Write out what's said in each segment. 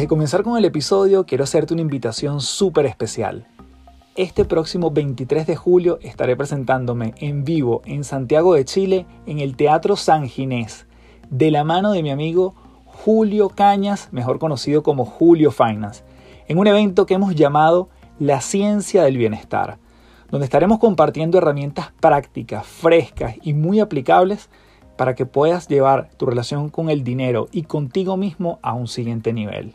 Antes de comenzar con el episodio, quiero hacerte una invitación súper especial. Este próximo 23 de julio estaré presentándome en vivo en Santiago de Chile en el Teatro San Ginés, de la mano de mi amigo Julio Cañas, mejor conocido como Julio Finance, en un evento que hemos llamado La Ciencia del Bienestar, donde estaremos compartiendo herramientas prácticas, frescas y muy aplicables para que puedas llevar tu relación con el dinero y contigo mismo a un siguiente nivel.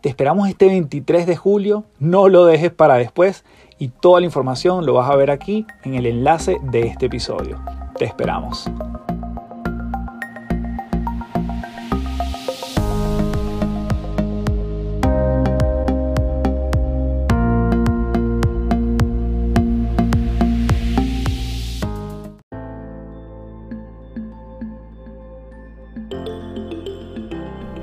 Te esperamos este 23 de julio, no lo dejes para después y toda la información lo vas a ver aquí en el enlace de este episodio. Te esperamos.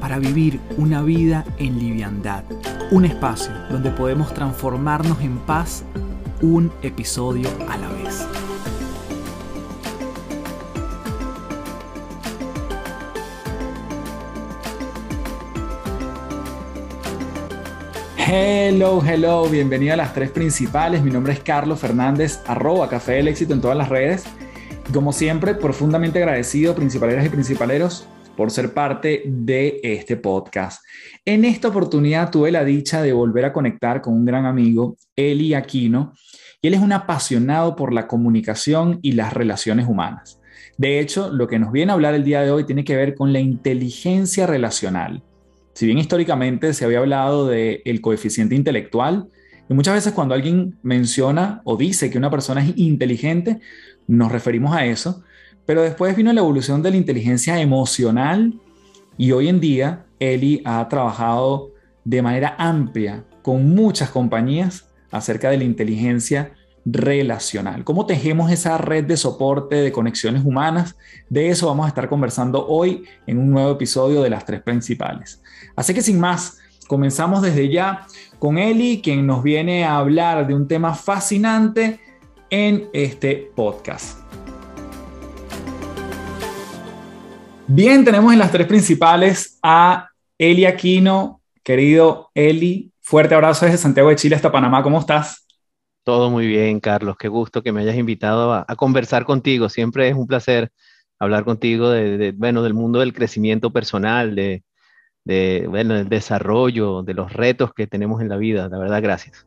para vivir una vida en liviandad. Un espacio donde podemos transformarnos en paz un episodio a la vez. Hello, hello, bienvenido a las tres principales. Mi nombre es Carlos Fernández, arroba Café del Éxito en todas las redes. como siempre, profundamente agradecido, principaleras y principaleros, por ser parte de este podcast. En esta oportunidad tuve la dicha de volver a conectar con un gran amigo, Eli Aquino, y él es un apasionado por la comunicación y las relaciones humanas. De hecho, lo que nos viene a hablar el día de hoy tiene que ver con la inteligencia relacional. Si bien históricamente se había hablado del el coeficiente intelectual, y muchas veces cuando alguien menciona o dice que una persona es inteligente, nos referimos a eso, pero después vino la evolución de la inteligencia emocional y hoy en día Eli ha trabajado de manera amplia con muchas compañías acerca de la inteligencia relacional. ¿Cómo tejemos esa red de soporte de conexiones humanas? De eso vamos a estar conversando hoy en un nuevo episodio de las tres principales. Así que sin más, comenzamos desde ya con Eli, quien nos viene a hablar de un tema fascinante en este podcast. Bien, tenemos en las tres principales a Eli Aquino. Querido Eli, fuerte abrazo desde Santiago de Chile hasta Panamá. ¿Cómo estás? Todo muy bien, Carlos. Qué gusto que me hayas invitado a, conversar contigo. Siempre es un placer hablar contigo de, bueno, del mundo del crecimiento personal, de, bueno, del desarrollo, de los retos que tenemos en la vida. La verdad, gracias.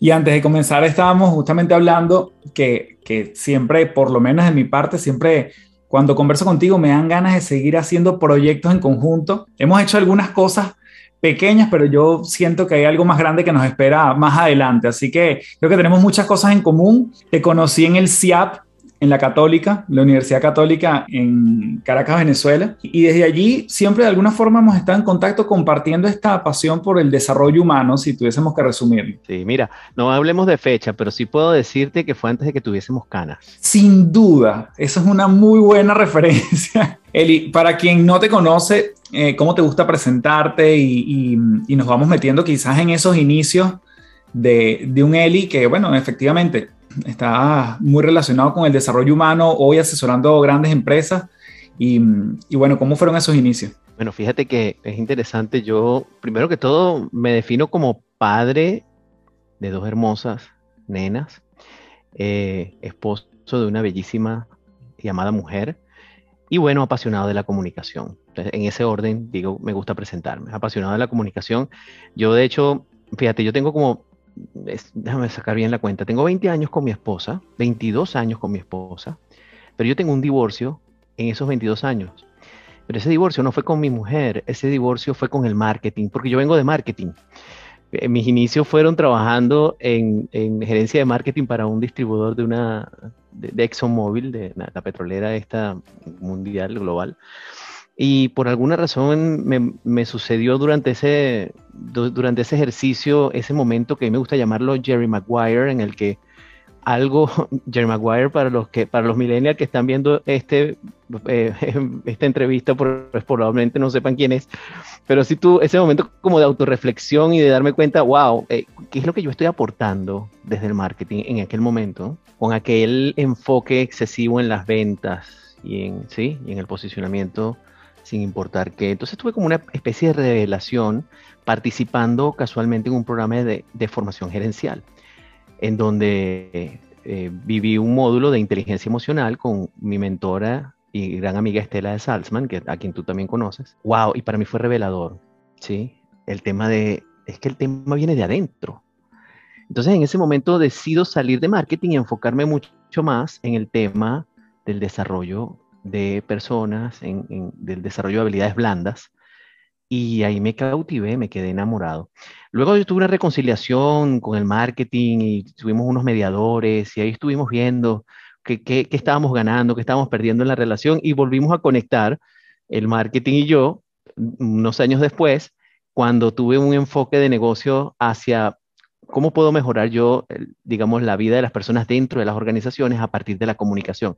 Y antes de comenzar, estábamos justamente hablando que, que siempre, por lo menos de mi parte, siempre cuando converso contigo me dan ganas de seguir haciendo proyectos en conjunto. Hemos hecho algunas cosas pequeñas, pero yo siento que hay algo más grande que nos espera más adelante. Así que creo que tenemos muchas cosas en común. Te conocí en el CIAP en la Católica, la Universidad Católica en Caracas, Venezuela. Y desde allí siempre de alguna forma hemos estado en contacto compartiendo esta pasión por el desarrollo humano, si tuviésemos que resumirlo. Sí, mira, no hablemos de fecha, pero sí puedo decirte que fue antes de que tuviésemos canas. Sin duda, esa es una muy buena referencia. Eli, para quien no te conoce, eh, ¿cómo te gusta presentarte? Y, y, nos vamos metiendo quizás en esos inicios de, de un Eli que, bueno, efectivamente está muy relacionado con el desarrollo humano, hoy asesorando grandes empresas. Y, bueno, ¿cómo fueron esos inicios? Bueno, fíjate que es interesante. Yo, primero que todo, me defino como padre de dos hermosas nenas, eh, esposo de una bellísima y amada mujer, y bueno, apasionado de la comunicación. en ese orden, digo, me gusta presentarme. Apasionado de la comunicación. Yo, de hecho, fíjate, yo tengo como déjame sacar bien la cuenta, tengo 20 años con mi esposa, 22 años con mi esposa, pero yo tengo un divorcio en esos 22 años. Pero ese divorcio no fue con mi mujer, ese divorcio fue con el marketing, porque yo vengo de marketing. Eh, mis inicios fueron trabajando en, gerencia de marketing para un distribuidor de una de, ExxonMobil, de la, la petrolera esta mundial, global. Y por alguna razón me, sucedió durante ese, durante ese ejercicio, ese momento que a mí me gusta llamarlo Jerry Maguire, en el que algo, Jerry Maguire, para los, que, para los millennials que están viendo este, eh, esta entrevista, pues probablemente no sepan quién es, pero si tú, ese momento como de autorreflexión y de darme cuenta, wow, eh, ¿qué es lo que yo estoy aportando desde el marketing en aquel momento? Con aquel enfoque excesivo en las ventas y en, ¿sí? y en el posicionamiento sin importar qué. Entonces tuve como una especie de revelación participando casualmente en un programa de, formación gerencial en donde eh, viví un módulo de inteligencia emocional con mi mentora y gran amiga Estela de Salzman, que, a quien tú también conoces. ¡Wow! Y para mí fue revelador, ¿sí? El tema de, es que el tema viene de adentro. Entonces en ese momento decido salir de marketing y enfocarme mucho más en el tema del desarrollo de personas, en, del desarrollo de habilidades blandas, y ahí me cautivé, me quedé enamorado. Luego yo tuve una reconciliación con el marketing y tuvimos unos mediadores y ahí estuvimos viendo qué, qué, estábamos ganando, qué estábamos perdiendo en la relación y volvimos a conectar el marketing y yo unos años después cuando tuve un enfoque de negocio hacia cómo puedo mejorar yo, digamos, la vida de las personas dentro de las organizaciones a partir de la comunicación.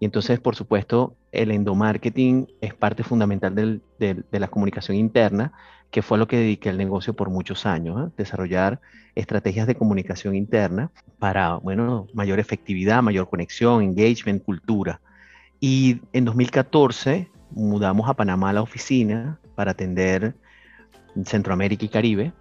Y entonces, por supuesto, el endomarketing es parte fundamental de la comunicación interna, que fue a lo que dediqué al negocio por muchos años, ¿eh? desarrollar estrategias de comunicación interna para, bueno, mayor efectividad, mayor conexión, engagement, cultura. Y en 2014 mudamos a Panamá la oficina para atender Centroamérica y Caribe.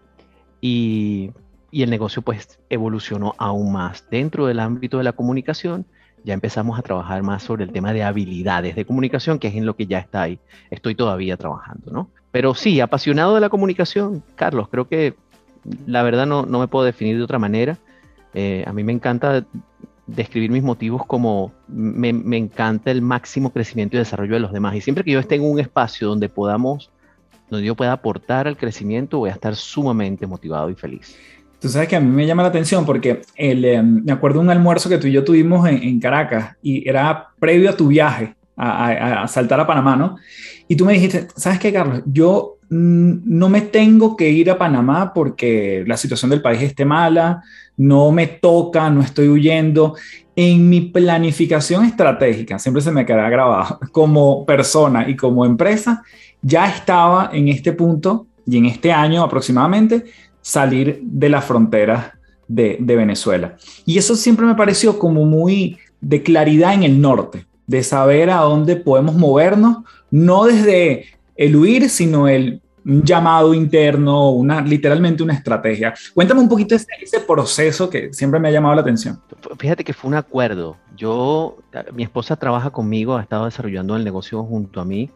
Y, y el negocio pues evolucionó aún más dentro del ámbito de la comunicación ya empezamos a trabajar más sobre el tema de habilidades de comunicación, que es en lo que ya está ahí. Estoy todavía trabajando, ¿no? Pero sí, apasionado de la comunicación, Carlos, creo que la verdad no, no me puedo definir de otra manera. Eh, a mí me encanta describir mis motivos como me, me, encanta el máximo crecimiento y desarrollo de los demás. Y siempre que yo esté en un espacio donde podamos, donde yo pueda aportar al crecimiento, voy a estar sumamente motivado y feliz. Tú sabes que a mí me llama la atención porque el, em, me acuerdo un almuerzo que tú y yo tuvimos en, Caracas y era previo a tu viaje a, saltar a Panamá, ¿no? Y tú me dijiste, ¿sabes qué, Carlos? Yo mm, no me tengo que ir a Panamá porque la situación del país esté mala, no me toca, no estoy huyendo. En mi planificación estratégica, siempre se me queda grabado, como persona y como empresa, ya estaba en este punto y en este año aproximadamente salir de las fronteras de, Venezuela. Y eso siempre me pareció como muy de claridad en el norte, de saber a dónde podemos movernos, no desde el huir, sino el llamado interno, una, literalmente una estrategia. Cuéntame un poquito ese, ese, proceso que siempre me ha llamado la atención. Fíjate que fue un acuerdo. Yo, mi esposa trabaja conmigo, ha estado desarrollando el negocio junto a mí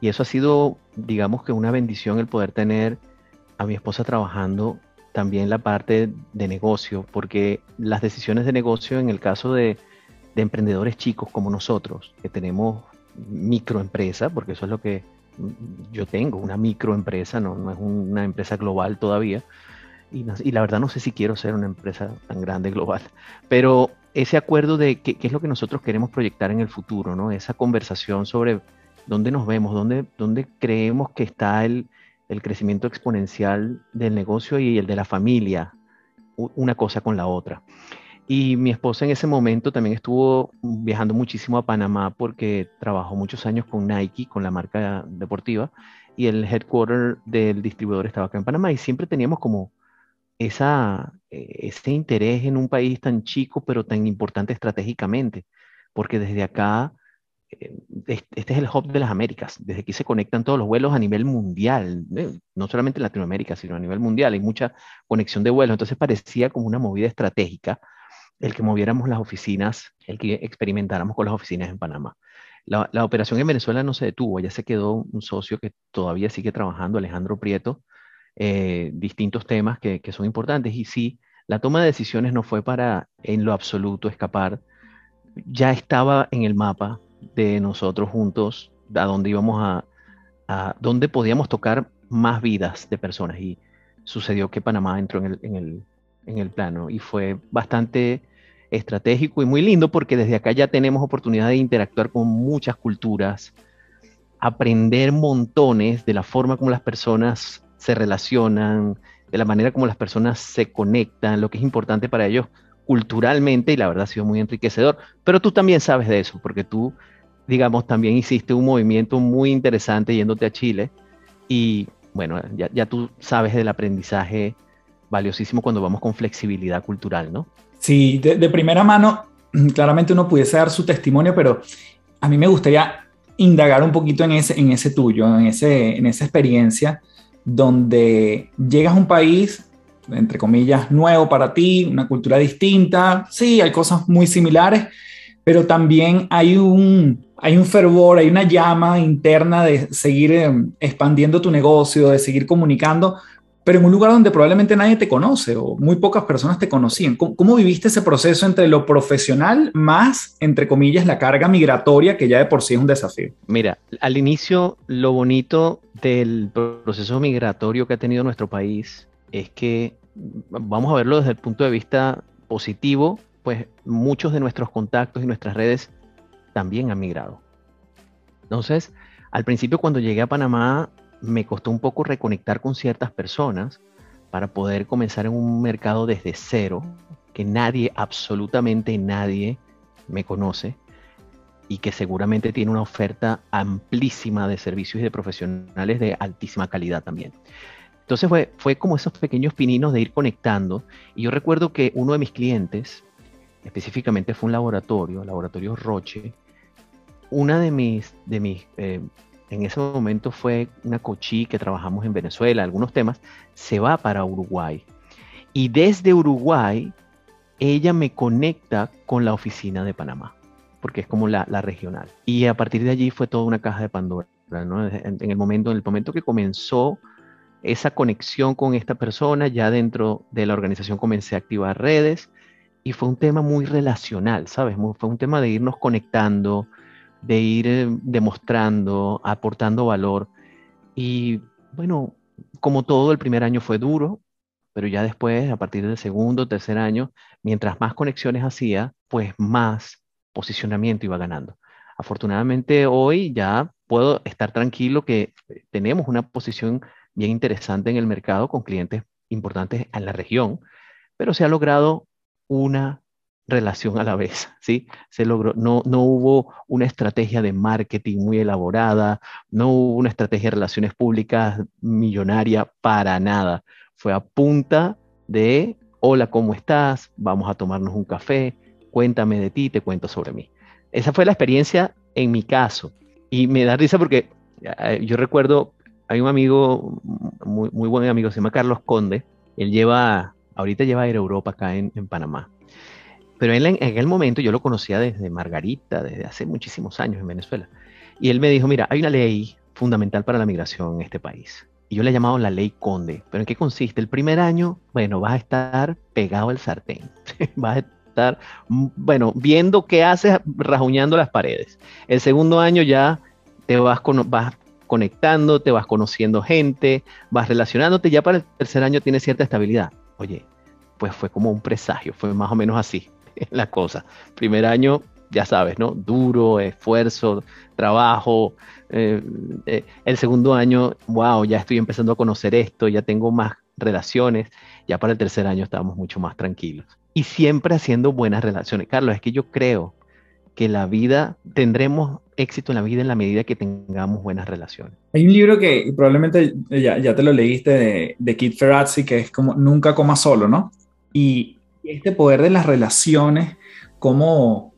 y eso ha sido, digamos que una bendición el poder tener a mi esposa trabajando también la parte de negocio, porque las decisiones de negocio en el caso de, emprendedores chicos como nosotros, que tenemos microempresa, porque eso es lo que yo tengo, una microempresa, no, no es una empresa global todavía, y, la verdad no sé si quiero ser una empresa tan grande global, pero ese acuerdo de qué, es lo que nosotros queremos proyectar en el futuro, ¿no? esa conversación sobre dónde nos vemos, dónde, dónde creemos que está el, el crecimiento exponencial del negocio y el de la familia, una cosa con la otra. Y mi esposa en ese momento también estuvo viajando muchísimo a Panamá porque trabajó muchos años con Nike, con la marca deportiva, y el headquarter del distribuidor estaba acá en Panamá y siempre teníamos como esa, eh, ese interés en un país tan chico pero tan importante estratégicamente, porque desde acá este es el hub de las Américas. Desde aquí se conectan todos los vuelos a nivel mundial, ¿eh? no solamente en Latinoamérica, sino a nivel mundial. Hay mucha conexión de vuelos. Entonces parecía como una movida estratégica el que moviéramos las oficinas, el que experimentáramos con las oficinas en Panamá. La, operación en Venezuela no se detuvo, ya se quedó un socio que todavía sigue trabajando, Alejandro Prieto, eh, distintos temas que, que son importantes. Y sí, la toma de decisiones no fue para en lo absoluto escapar, ya estaba en el mapa de nosotros juntos a dónde íbamos a, a dónde podíamos tocar más vidas de personas. Y sucedió que Panamá entró en el, en el, en el plano y fue bastante estratégico y muy lindo porque desde acá ya tenemos oportunidad de interactuar con muchas culturas, aprender montones de la forma como las personas se relacionan, de la manera como las personas se conectan, lo que es importante para ellos culturalmente y la verdad ha sido muy enriquecedor. Pero tú también sabes de eso, porque tú, digamos, también hiciste un movimiento muy interesante yéndote a Chile y bueno, ya, tú sabes del aprendizaje valiosísimo cuando vamos con flexibilidad cultural, ¿no? Sí, de, primera mano, claramente uno pudiese dar su testimonio, pero a mí me gustaría indagar un poquito en ese, en ese tuyo, en, ese, en esa experiencia donde llegas a un país, entre comillas, nuevo para ti, una cultura distinta, sí, hay cosas muy similares, pero también hay un, hay un fervor, hay una llama interna de seguir eh, expandiendo tu negocio, de seguir comunicando, pero en un lugar donde probablemente nadie te conoce o muy pocas personas te conocían. ¿Cómo, viviste ese proceso entre lo profesional más, entre comillas, la carga migratoria, que ya de por sí es un desafío? Mira, al inicio lo bonito del proceso migratorio que ha tenido nuestro país es que, vamos a verlo desde el punto de vista positivo, pues muchos de nuestros contactos y nuestras redes también han migrado. Entonces, al principio cuando llegué a Panamá, me costó un poco reconectar con ciertas personas para poder comenzar en un mercado desde cero, que nadie, absolutamente nadie me conoce y que seguramente tiene una oferta amplísima de servicios y de profesionales de altísima calidad también. Entonces fue, fue como esos pequeños pininos de ir conectando. Y yo recuerdo que uno de mis clientes, específicamente fue un laboratorio, Laboratorio Roche, una de mis, de mis eh, en ese momento fue una cochí que trabajamos en Venezuela, algunos temas, se va para Uruguay. Y desde Uruguay, ella me conecta con la oficina de Panamá, porque es como la, regional. Y a partir de allí fue toda una caja de Pandora. En, el momento, en el momento que comenzó esa conexión con esta persona, ya dentro de la organización comencé a activar redes y fue un tema muy relacional, ¿sabes? fue un tema de irnos conectando, de ir eh, demostrando, aportando valor. Y bueno, como todo, el primer año fue duro, pero ya después, a partir del segundo, tercer año, mientras más conexiones hacía, pues más posicionamiento iba ganando. Afortunadamente hoy ya puedo estar tranquilo que tenemos una posición bien interesante en el mercado con clientes importantes en la región, pero se ha logrado una relación a la vez, ¿sí? Se logró, no, no hubo una estrategia de marketing muy elaborada, no hubo una estrategia de relaciones públicas millonaria para nada. Fue a punta de, hola, ¿cómo estás? Vamos a tomarnos un café, cuéntame de ti, te cuento sobre mí. Esa fue la experiencia en mi caso. Y me da risa porque eh, yo recuerdo, hay un amigo, muy, muy buen amigo, se llama Carlos Conde, él lleva, ahorita lleva a Europa acá en, Panamá. Pero él en, aquel momento yo lo conocía desde Margarita, desde hace muchísimos años en Venezuela. Y él me dijo, mira, hay una ley fundamental para la migración en este país. Y yo le he llamado la ley Conde. ¿Pero en qué consiste? El primer año, bueno, vas a estar pegado al sartén. vas a estar, bueno, viendo qué haces, rajuñando las paredes. El segundo año ya te vas, con, vas conectando, te vas conociendo gente, vas relacionándote. Ya para el tercer año tienes cierta estabilidad. Oye, pues fue como un presagio, fue más o menos así. la cosa. Primer año, ya sabes, ¿no? Duro, esfuerzo, trabajo. Eh, eh, el segundo año, wow, ya estoy empezando a conocer esto, ya tengo más relaciones. Ya para el tercer año estábamos mucho más tranquilos. Y siempre haciendo buenas relaciones. Carlos, es que yo creo que la vida, tendremos éxito en la vida en la medida que tengamos buenas relaciones. Hay un libro que probablemente ya, ya te lo leíste de, de Kit Ferrazzi, que es como Nunca coma solo, ¿no? Y este poder de las relaciones, ¿cómo,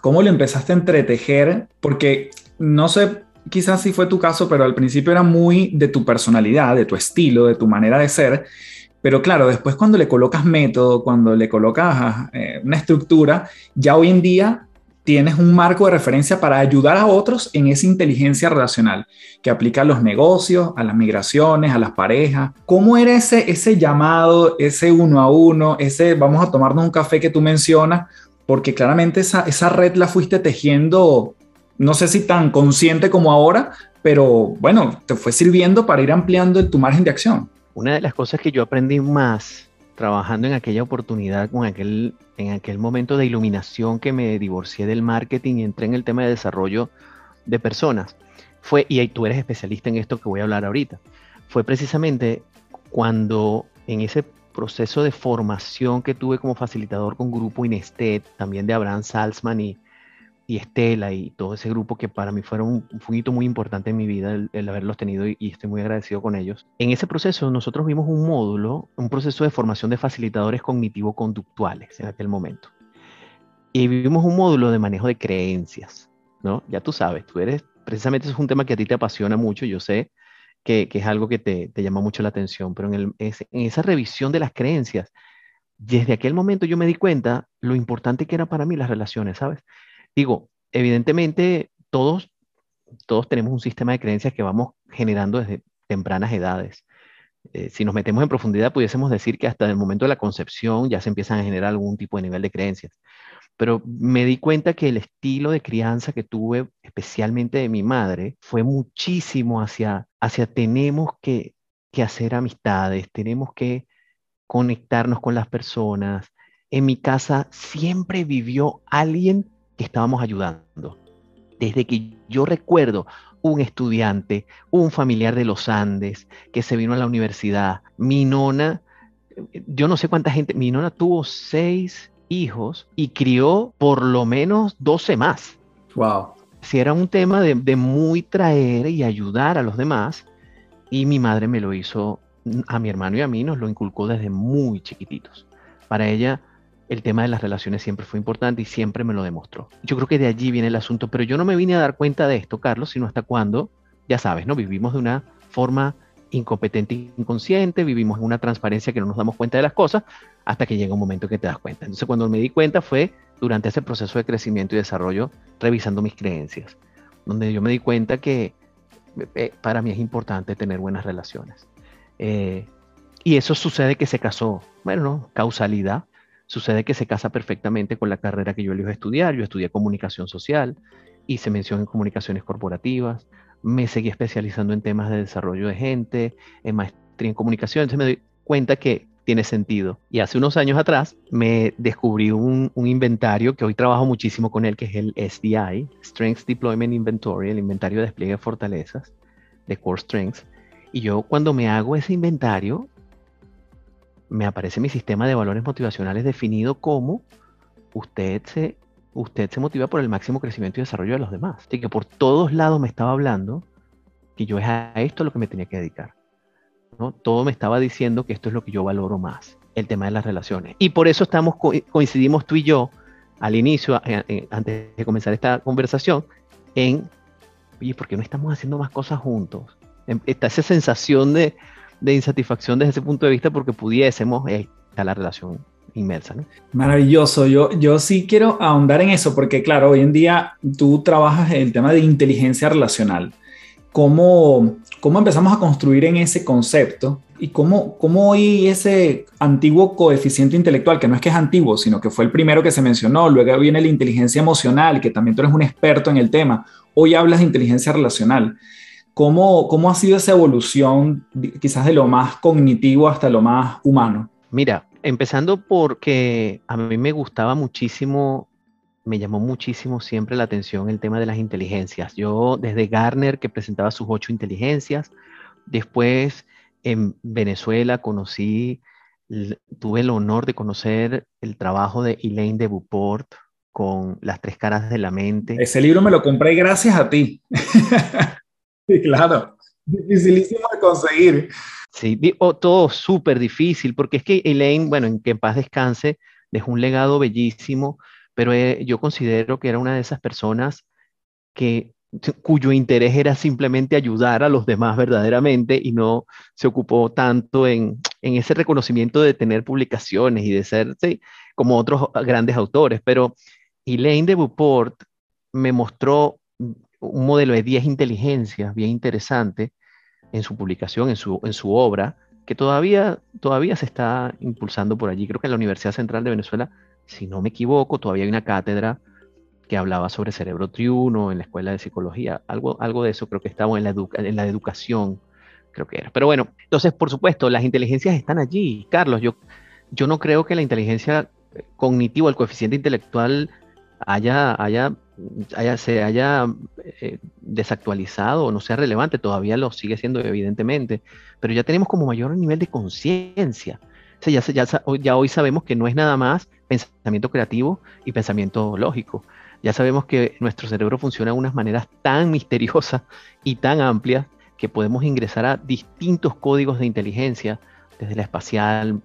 cómo lo empezaste a entretejer? Porque no sé quizás si fue tu caso, pero al principio era muy de tu personalidad, de tu estilo, de tu manera de ser. Pero claro, después cuando le colocas método, cuando le colocas eh, una estructura, ya hoy en día tienes un marco de referencia para ayudar a otros en esa inteligencia relacional que aplica a los negocios, a las migraciones, a las parejas. ¿Cómo era ese, ese llamado, ese uno a uno, ese vamos a tomarnos un café que tú mencionas? Porque claramente esa, esa red la fuiste tejiendo, no sé si tan consciente como ahora, pero bueno, te fue sirviendo para ir ampliando tu margen de acción. Una de las cosas que yo aprendí más trabajando en aquella oportunidad, con aquel, en aquel momento de iluminación que me divorcié del marketing y entré en el tema de desarrollo de personas, fue, y tú eres especialista en esto que voy a hablar ahorita, fue precisamente cuando en ese proceso de formación que tuve como facilitador con Grupo Inestet, también de Abraham Salzman y, y Estela y todo ese grupo que para mí fueron un, un muy importante en mi vida el, haberlos tenido y, estoy muy agradecido con ellos. En ese proceso nosotros vimos un módulo, un proceso de formación de facilitadores cognitivo-conductuales en aquel momento. Y vimos un módulo de manejo de creencias, ¿no? Ya tú sabes, tú eres, precisamente es un tema que a ti te apasiona mucho, yo sé que, es algo que te, llama mucho la atención, pero en, en esa revisión de las creencias, desde aquel momento yo me di cuenta lo importante que era para mí las relaciones, ¿sabes? Digo, evidentemente todos, todos tenemos un sistema de creencias que vamos generando desde tempranas edades. Eh, si nos metemos en profundidad, pudiésemos decir que hasta el momento de la concepción ya se empiezan a generar algún tipo de nivel de creencias. Pero me di cuenta que el estilo de crianza que tuve, especialmente de mi madre, fue muchísimo hacia, hacia tenemos que, que hacer amistades, tenemos que conectarnos con las personas. En mi casa siempre vivió alguien estábamos ayudando. Desde que yo recuerdo un estudiante, un familiar de los Andes que se vino a la universidad, mi nona, yo no sé cuánta gente, mi nona tuvo seis hijos y crió por lo menos 12 más. Wow. Si era un tema de, de muy traer y ayudar a los demás, y mi madre me lo hizo, a mi hermano y a mí nos lo inculcó desde muy chiquititos. Para ella, el tema de las relaciones siempre fue importante y siempre me lo demostró. Yo creo que de allí viene el asunto, pero yo no me vine a dar cuenta de esto, Carlos, sino hasta cuando, ya sabes, ¿no? Vivimos de una forma incompetente e inconsciente, vivimos en una transparencia que no nos damos cuenta de las cosas hasta que llega un momento que te das cuenta. Entonces cuando me di cuenta fue durante ese proceso de crecimiento y desarrollo, revisando mis creencias, donde yo me di cuenta que eh, para mí es importante tener buenas relaciones. Eh, y eso sucede que se casó, bueno, causalidad, Sucede que se casa perfectamente con la carrera que yo elijo estudiar. Yo estudié comunicación social, hice mención en comunicaciones corporativas, me seguí especializando en temas de desarrollo de gente, en maestría en comunicación. Entonces me doy cuenta que tiene sentido. Y hace unos años atrás me descubrí un, inventario que hoy trabajo muchísimo con él, que es el SDI, Strengths Deployment Inventory, el inventario de despliegue de fortalezas de Core Strengths. Y yo cuando me hago ese inventario, me aparece mi sistema de valores motivacionales definido como usted se, usted se motiva por el máximo crecimiento y desarrollo de los demás. Así que por todos lados me estaba hablando que yo es a esto lo que me tenía que dedicar. ¿no? Todo me estaba diciendo que esto es lo que yo valoro más, el tema de las relaciones. Y por eso estamos coincidimos tú y yo al inicio, antes de comenzar esta conversación, en, oye, ¿por qué no estamos haciendo más cosas juntos? Está esa sensación de, de insatisfacción desde ese punto de vista porque pudiésemos, eh, estar la relación inmersa. ¿no? Maravilloso. Yo, yo sí quiero ahondar en eso porque, claro, hoy en día tú trabajas el tema de inteligencia relacional. ¿Cómo, cómo empezamos a construir en ese concepto? ¿Y cómo, cómo hoy ese antiguo coeficiente intelectual, que no es que es antiguo, sino que fue el primero que se mencionó, luego viene la inteligencia emocional, que también tú eres un experto en el tema, hoy hablas de inteligencia relacional. ¿Cómo, ¿Cómo ha sido esa evolución, quizás de lo más cognitivo hasta lo más humano? Mira, empezando porque a mí me gustaba muchísimo, me llamó muchísimo siempre la atención el tema de las inteligencias. Yo desde Garner, que presentaba sus ocho inteligencias, después en Venezuela conocí, tuve el honor de conocer el trabajo de Elaine de Beauport con Las tres caras de la mente. Ese libro me lo compré gracias a ti. Claro. Dificilísimo de conseguir. Sí, todo súper difícil, porque es que Elaine, bueno, en que en paz descanse, dejó un legado bellísimo, pero eh, yo considero que era una de esas personas que cuyo interés era simplemente ayudar a los demás verdaderamente y no se ocupó tanto en, en ese reconocimiento de tener publicaciones y de ser como otros grandes autores. Pero Elaine de Beauport me mostró un modelo de 10 inteligencias bien interesante en su publicación, en su, en su obra, que todavía, todavía se está impulsando por allí. Creo que en la Universidad Central de Venezuela, si no me equivoco, todavía hay una cátedra que hablaba sobre cerebro triuno en la escuela de psicología, algo, algo de eso creo que estaba en la, en la educación, creo que era. Pero bueno, entonces, por supuesto, las inteligencias están allí. Carlos, yo, yo no creo que la inteligencia cognitiva, el coeficiente intelectual haya, haya se haya eh, desactualizado o no sea relevante, todavía lo sigue siendo evidentemente, pero ya tenemos como mayor nivel de conciencia. ya, ya, ya hoy sabemos que no es nada más pensamiento creativo y pensamiento lógico. Ya sabemos que nuestro cerebro funciona de unas maneras tan misteriosas y tan amplias que podemos ingresar a distintos códigos de inteligencia, desde la espacial,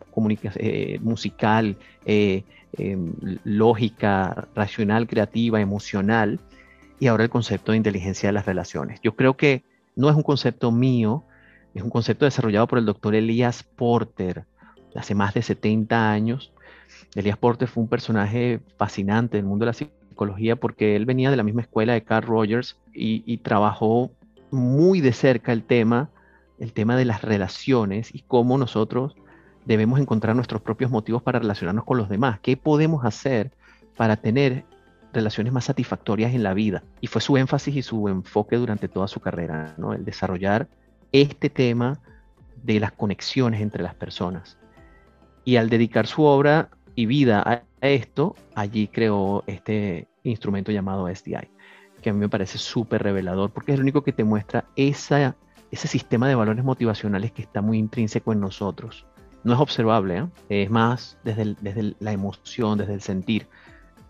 eh, musical, eh, em, lógica, racional, creativa, emocional, y ahora el concepto de inteligencia de las relaciones. Yo creo que no es un concepto mío, es un concepto desarrollado por el doctor Elías Porter hace más de 70 años. Elías Porter fue un personaje fascinante del mundo de la psicología porque él venía de la misma escuela de Carl Rogers y, trabajó muy de cerca el tema, el tema de las relaciones y cómo nosotros debemos encontrar nuestros propios motivos para relacionarnos con los demás. ¿Qué podemos hacer para tener relaciones más satisfactorias en la vida? Y fue su énfasis y su enfoque durante toda su carrera, ¿no? El desarrollar este tema de las conexiones entre las personas. Y al dedicar su obra y vida a esto, allí creó este instrumento llamado SDI, que a mí me parece súper revelador porque es el único que te muestra esa, ese sistema de valores motivacionales que está muy intrínseco en nosotros. No es observable, ¿eh? es más desde, desde la emoción, desde el sentir,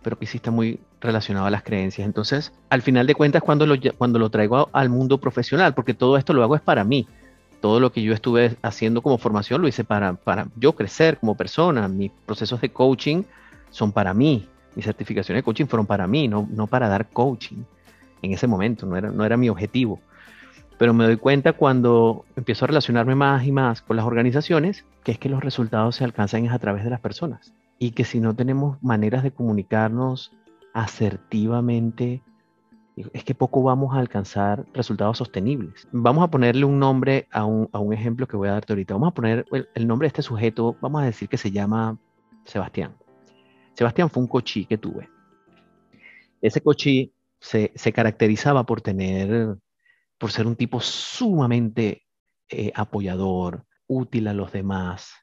pero que sí está muy relacionado a las creencias. Entonces, al final de cuentas, cuando lo, cuando lo traigo al mundo profesional, porque todo esto lo hago es para mí. Todo lo que yo estuve haciendo como formación lo hice para, para yo crecer como persona. Mis procesos de coaching son para mí. Mis certificaciones de coaching fueron para mí, no, no para dar coaching en ese momento, no era, no era mi objetivo. Pero me doy cuenta cuando empiezo a relacionarme más y más con las organizaciones, que es que los resultados se alcanzan a través de las personas. Y que si no tenemos maneras de comunicarnos asertivamente, es que poco vamos a alcanzar resultados sostenibles. Vamos a ponerle un nombre a un, ejemplo que voy a darte ahorita. Vamos a poner el, nombre de este sujeto, vamos a decir que se llama Sebastián. Sebastián fue un cochí que tuve. Ese cochí se, caracterizaba por tener, por ser un tipo sumamente eh, apoyador, útil a los demás.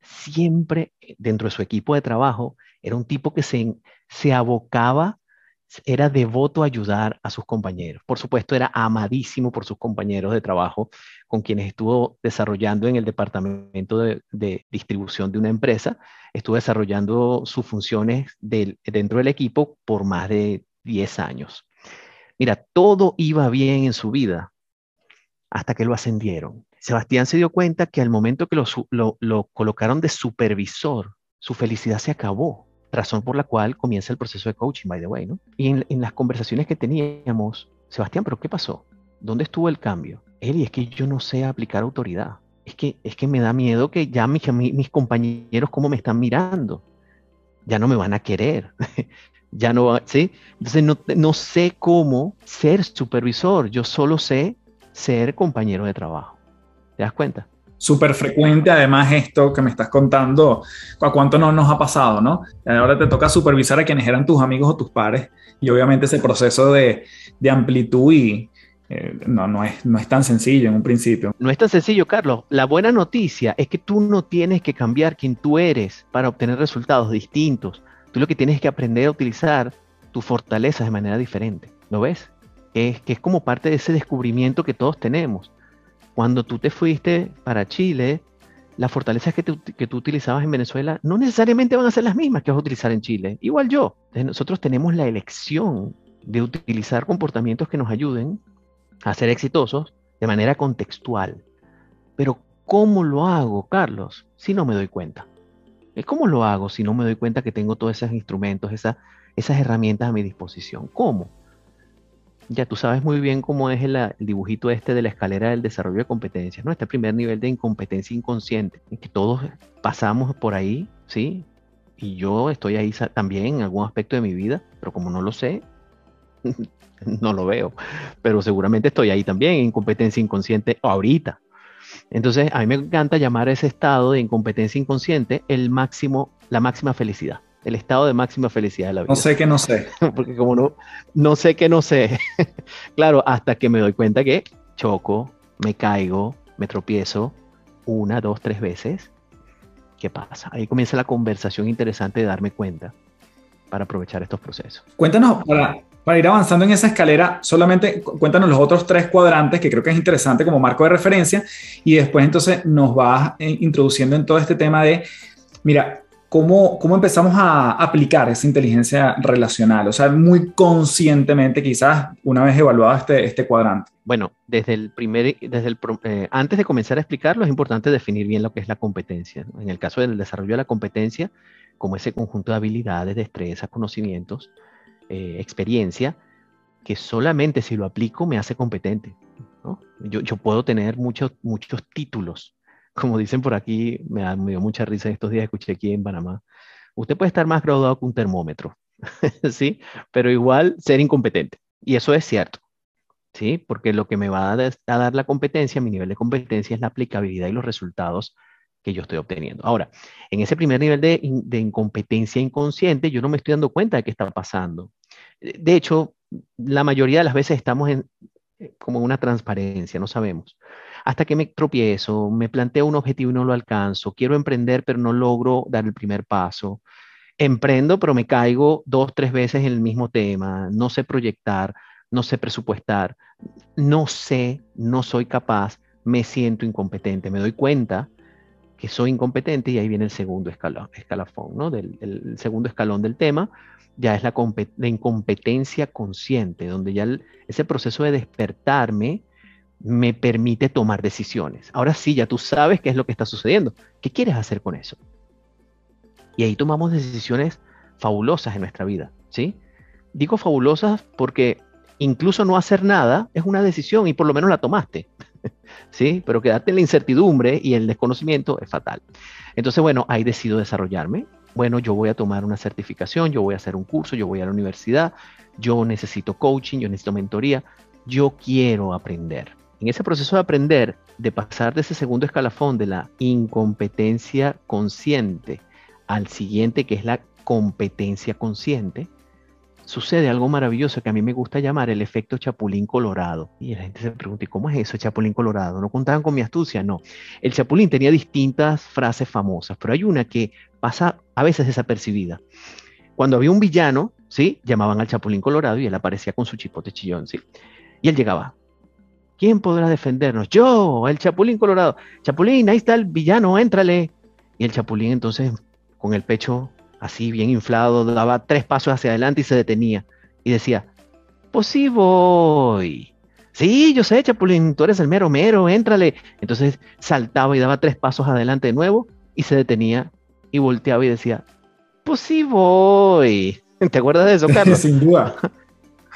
Siempre dentro de su equipo de trabajo era un tipo que se, se abocaba, era devoto a ayudar a sus compañeros. Por supuesto, era amadísimo por sus compañeros de trabajo con quienes estuvo desarrollando en el departamento de, distribución de una empresa. Estuvo desarrollando sus funciones dentro del equipo por más de 10 años. Mira, todo iba bien en su vida hasta que lo ascendieron. Sebastián se dio cuenta que al momento que lo, lo colocaron de supervisor, su felicidad se acabó razón por la cual comienza el proceso de coaching, by the way, ¿no? Y en, las conversaciones que teníamos, Sebastián, ¿pero qué pasó? ¿Dónde estuvo el cambio? Y es que yo no sé aplicar autoridad. Es que, es que me da miedo que ya mis, compañeros, ¿cómo me están mirando? Ya no me van a querer. ya no, ¿sí? Entonces no sé cómo ser supervisor. Yo solo sé ser compañero de trabajo. ¿Te das cuenta? súper frecuente, además, esto que me estás contando, a cuánto no nos ha pasado, ¿no? Ahora te toca supervisar a quienes eran tus amigos o tus pares, y obviamente ese proceso de, de amplitud y, eh, no, no, es, no es tan sencillo en un principio. No es tan sencillo, Carlos. La buena noticia es que tú no tienes que cambiar quien tú eres para obtener resultados distintos. Tú lo que tienes que aprender a utilizar tus fortalezas de manera diferente. ¿Lo ves? Es que es como parte de ese descubrimiento que todos tenemos cuando tú te fuiste para Chile, las fortalezas que, que, tú utilizabas en Venezuela no necesariamente van a ser las mismas que vas a utilizar en Chile. Igual yo. nosotros tenemos la elección de utilizar comportamientos que nos ayuden a ser exitosos de manera contextual. Pero ¿cómo lo hago, Carlos? Si no me doy cuenta. ¿Cómo lo hago si no me doy cuenta que tengo todos esos instrumentos, esas herramientas a mi disposición? ¿Cómo? Ya tú sabes muy bien cómo es el, dibujito este de la escalera del desarrollo de competencias, ¿no? Este primer nivel de incompetencia inconsciente, en que todos pasamos por ahí, ¿sí? Y yo estoy ahí también en algún aspecto de mi vida, pero como no lo sé, no lo veo. Pero seguramente estoy ahí también, en incompetencia inconsciente ahorita. Entonces, a mí me encanta llamar ese estado de incompetencia inconsciente el máximo, la máxima felicidad el estado de máxima felicidad de la vida. No sé que no sé. Porque como no, no sé que no sé. claro, hasta que me doy cuenta que choco, me caigo, me tropiezo una, dos, tres veces. ¿Qué pasa? Ahí comienza la conversación interesante de darme cuenta para aprovechar estos procesos. Cuéntanos, para, para ir avanzando en esa escalera, solamente cuéntanos los otros tres cuadrantes que creo que es interesante como marco de referencia y después entonces nos vas eh, introduciendo en todo este tema de Mira, ¿cómo, ¿cómo empezamos a aplicar esa inteligencia relacional? O sea, muy conscientemente quizás una vez evaluado este, este cuadrante. Bueno, desde el primer, desde el, eh, antes de comenzar a explicarlo, es importante definir bien lo que es la competencia. En el caso del desarrollo de la competencia, como ese conjunto de habilidades, destrezas, conocimientos, eh, experiencia, que solamente si lo aplico me hace competente. Yo, yo, puedo tener muchos, muchos títulos, como dicen por aquí, me, da, me dio mucha risa estos días, escuché aquí en Panamá. Usted puede estar más graduado que un termómetro, ¿sí? Pero igual ser incompetente. Y eso es cierto, ¿sí? Porque lo que me va a, dar la competencia, mi nivel de competencia, es la aplicabilidad y los resultados que yo estoy obteniendo. Ahora, en ese primer nivel de, incompetencia inconsciente, yo no me estoy dando cuenta de qué está pasando. De hecho, la mayoría de las veces estamos en, como en una transparencia, no sabemos hasta que me tropiezo, me planteo un objetivo y no lo alcanzo, quiero emprender pero no logro dar el primer paso, emprendo pero me caigo dos, tres veces en el mismo tema, no sé proyectar, no sé presupuestar, no sé, no soy capaz, me siento incompetente, me doy cuenta que soy incompetente y ahí viene el segundo escalón, escalafón, ¿no? Del, el segundo escalón del tema, ya es la, la incompetencia consciente, donde ya ese proceso de despertarme me permite tomar decisiones. Ahora sí, ya tú sabes qué es lo que está sucediendo. ¿Qué quieres hacer con eso? Y ahí tomamos decisiones fabulosas en nuestra vida, ¿sí? Digo fabulosas porque incluso no hacer nada es una decisión y por lo menos la tomaste, ¿sí? Pero quedarte en la incertidumbre y el desconocimiento es fatal. Entonces, bueno, ahí decido desarrollarme. Bueno, yo voy a tomar una certificación, yo voy a hacer un curso, yo voy a la universidad, yo necesito coaching, yo necesito mentoría, yo quiero aprender en ese proceso de aprender, de pasar de ese segundo escalafón de la incompetencia consciente al siguiente, que es la competencia consciente, sucede algo maravilloso que a mí me gusta llamar el efecto chapulín colorado. Y la gente se pregunta, ¿y cómo es eso, chapulín colorado? ¿No contaban con mi astucia? No. El chapulín tenía distintas frases famosas, pero hay una que pasa a veces desapercibida. Cuando había un villano, ¿sí? Llamaban al chapulín colorado y él aparecía con su chipote chillón, ¿sí? Y él llegaba, ¿Quién podrá defendernos? Yo, el Chapulín Colorado. Chapulín, ahí está el villano, éntrale. Y el Chapulín entonces, con el pecho así bien inflado, daba tres pasos hacia adelante y se detenía. Y decía, pues sí voy. Sí, yo sé, Chapulín, tú eres el mero mero, éntrale. Entonces saltaba y daba tres pasos adelante de nuevo y se detenía y volteaba y decía, pues sí voy. ¿Te acuerdas de eso, Carlos? Sin duda.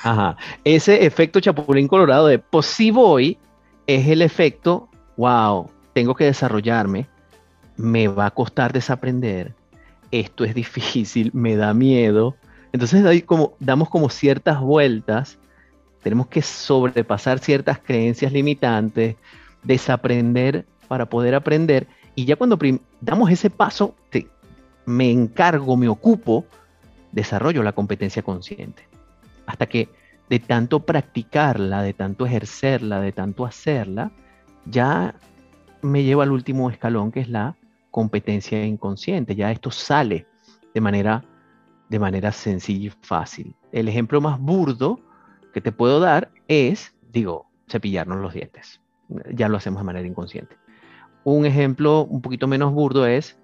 Ajá. Ese efecto chapulín colorado de pues si voy es el efecto, wow, tengo que desarrollarme, me va a costar desaprender, esto es difícil, me da miedo. Entonces ahí como, damos como ciertas vueltas, tenemos que sobrepasar ciertas creencias limitantes, desaprender para poder aprender. Y ya cuando damos ese paso, me encargo, me ocupo, desarrollo la competencia consciente hasta que de tanto practicarla, de tanto ejercerla, de tanto hacerla, ya me lleva al último escalón que es la competencia inconsciente. Ya esto sale de manera, de manera sencilla y fácil. El ejemplo más burdo que te puedo dar es, digo, cepillarnos los dientes. Ya lo hacemos de manera inconsciente. Un ejemplo un poquito menos burdo es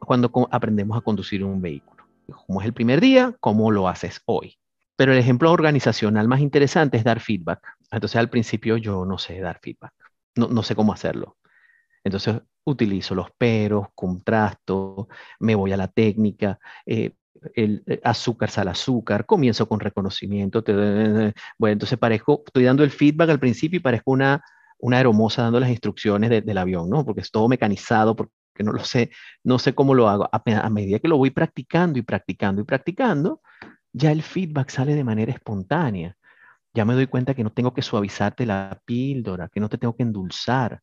cuando aprendemos a conducir un vehículo. Como es el primer día, ¿cómo lo haces hoy? Pero el ejemplo organizacional más interesante es dar feedback. Entonces al principio yo no sé dar feedback, no, no sé cómo hacerlo. Entonces utilizo los peros, contrasto, me voy a la técnica, eh, el eh, azúcar, sal, azúcar, comienzo con reconocimiento. bueno, entonces parezco, estoy dando el feedback al principio y parezco una, una dando las instrucciones del avión, ¿no? Porque es todo mecanizado, porque no lo sé, no sé cómo lo hago. a medida que lo voy practicando y practicando y practicando, ya el feedback sale de manera espontánea. Ya me doy cuenta que no tengo que suavizarte la píldora, que no te tengo que endulzar,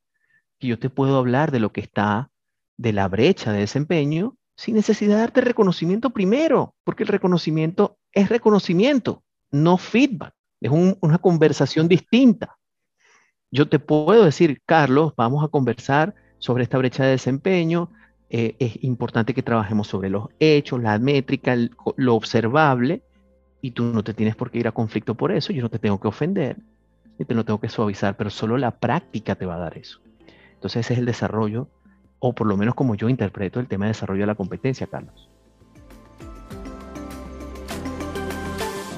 que yo te puedo hablar de lo que está de la brecha de desempeño sin necesidad de darte reconocimiento primero, porque el reconocimiento es reconocimiento, no feedback. Es una conversación distinta. Yo te puedo decir, Carlos, vamos a conversar sobre esta brecha de desempeño, eh, es importante que trabajemos sobre los hechos, la métrica, lo observable, y tú no te tienes por qué ir a conflicto por eso, yo no te tengo que ofender, y te lo tengo que suavizar, pero solo la práctica te va a dar eso. Entonces ese es el desarrollo o por lo menos como yo interpreto el tema de desarrollo de la competencia, Carlos.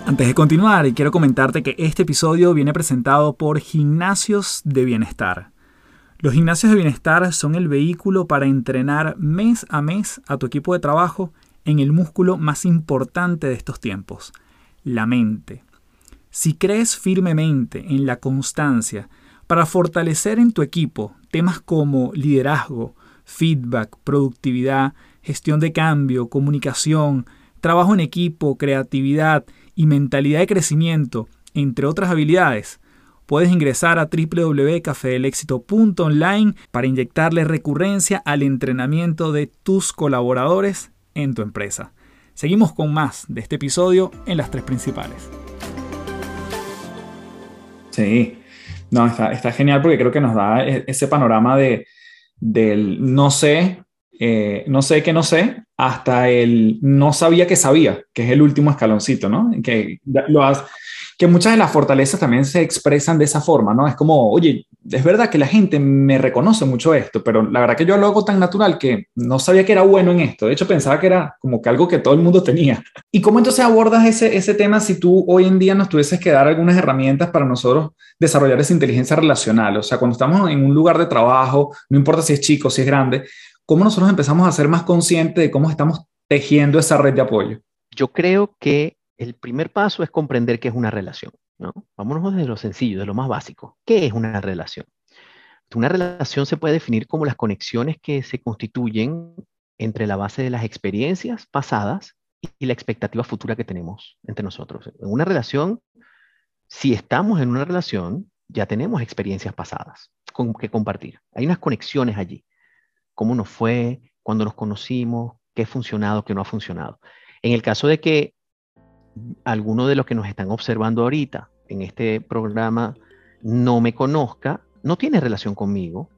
Antes de continuar, quiero comentarte que este episodio viene presentado por Gimnasios de Bienestar. Los gimnasios de bienestar son el vehículo para entrenar mes a mes a tu equipo de trabajo en el músculo más importante de estos tiempos, la mente. Si crees firmemente en la constancia para fortalecer en tu equipo temas como liderazgo, feedback, productividad, gestión de cambio, comunicación, trabajo en equipo, creatividad y mentalidad de crecimiento, entre otras habilidades, puedes ingresar a www.cafedelexito.online para inyectarle recurrencia al entrenamiento de tus colaboradores en tu empresa. Seguimos con más de este episodio en las tres principales. Sí, no, está, genial porque creo que nos da e, ese panorama de, del no sé, eh, no sé que no sé, hasta el no sabía que sabía, que es el último escaloncito, ¿no? Que, lo has, que muchas de las fortalezas también se expresan de esa forma, ¿no? Es como, oye, es verdad que la gente me reconoce mucho esto, pero la verdad que yo lo hago tan natural que no sabía que era bueno en esto. De hecho, pensaba que era como que algo que todo el mundo tenía. ¿Y cómo entonces abordas ese, ese tema si tú hoy en día nos tuvieses que dar algunas herramientas para nosotros desarrollar esa inteligencia relacional? O sea, cuando estamos en un lugar de trabajo, no importa si es chico, si es grande, ¿cómo nosotros empezamos a ser más conscientes de cómo estamos tejiendo esa red de apoyo? Yo creo que el primer paso es comprender qué es una relación. ¿no? Vámonos de lo sencillo, de lo más básico. ¿Qué es una relación? Una relación se puede definir como las conexiones que se constituyen entre la base de las experiencias pasadas y la expectativa futura que tenemos entre nosotros. En una relación, si estamos en una relación, ya tenemos experiencias pasadas con que compartir. Hay unas conexiones allí cómo nos fue, cuándo nos conocimos, qué ha funcionado, qué no ha funcionado. En el caso de que alguno de los que nos están observando ahorita en este programa no me conozca, no tiene relación conmigo,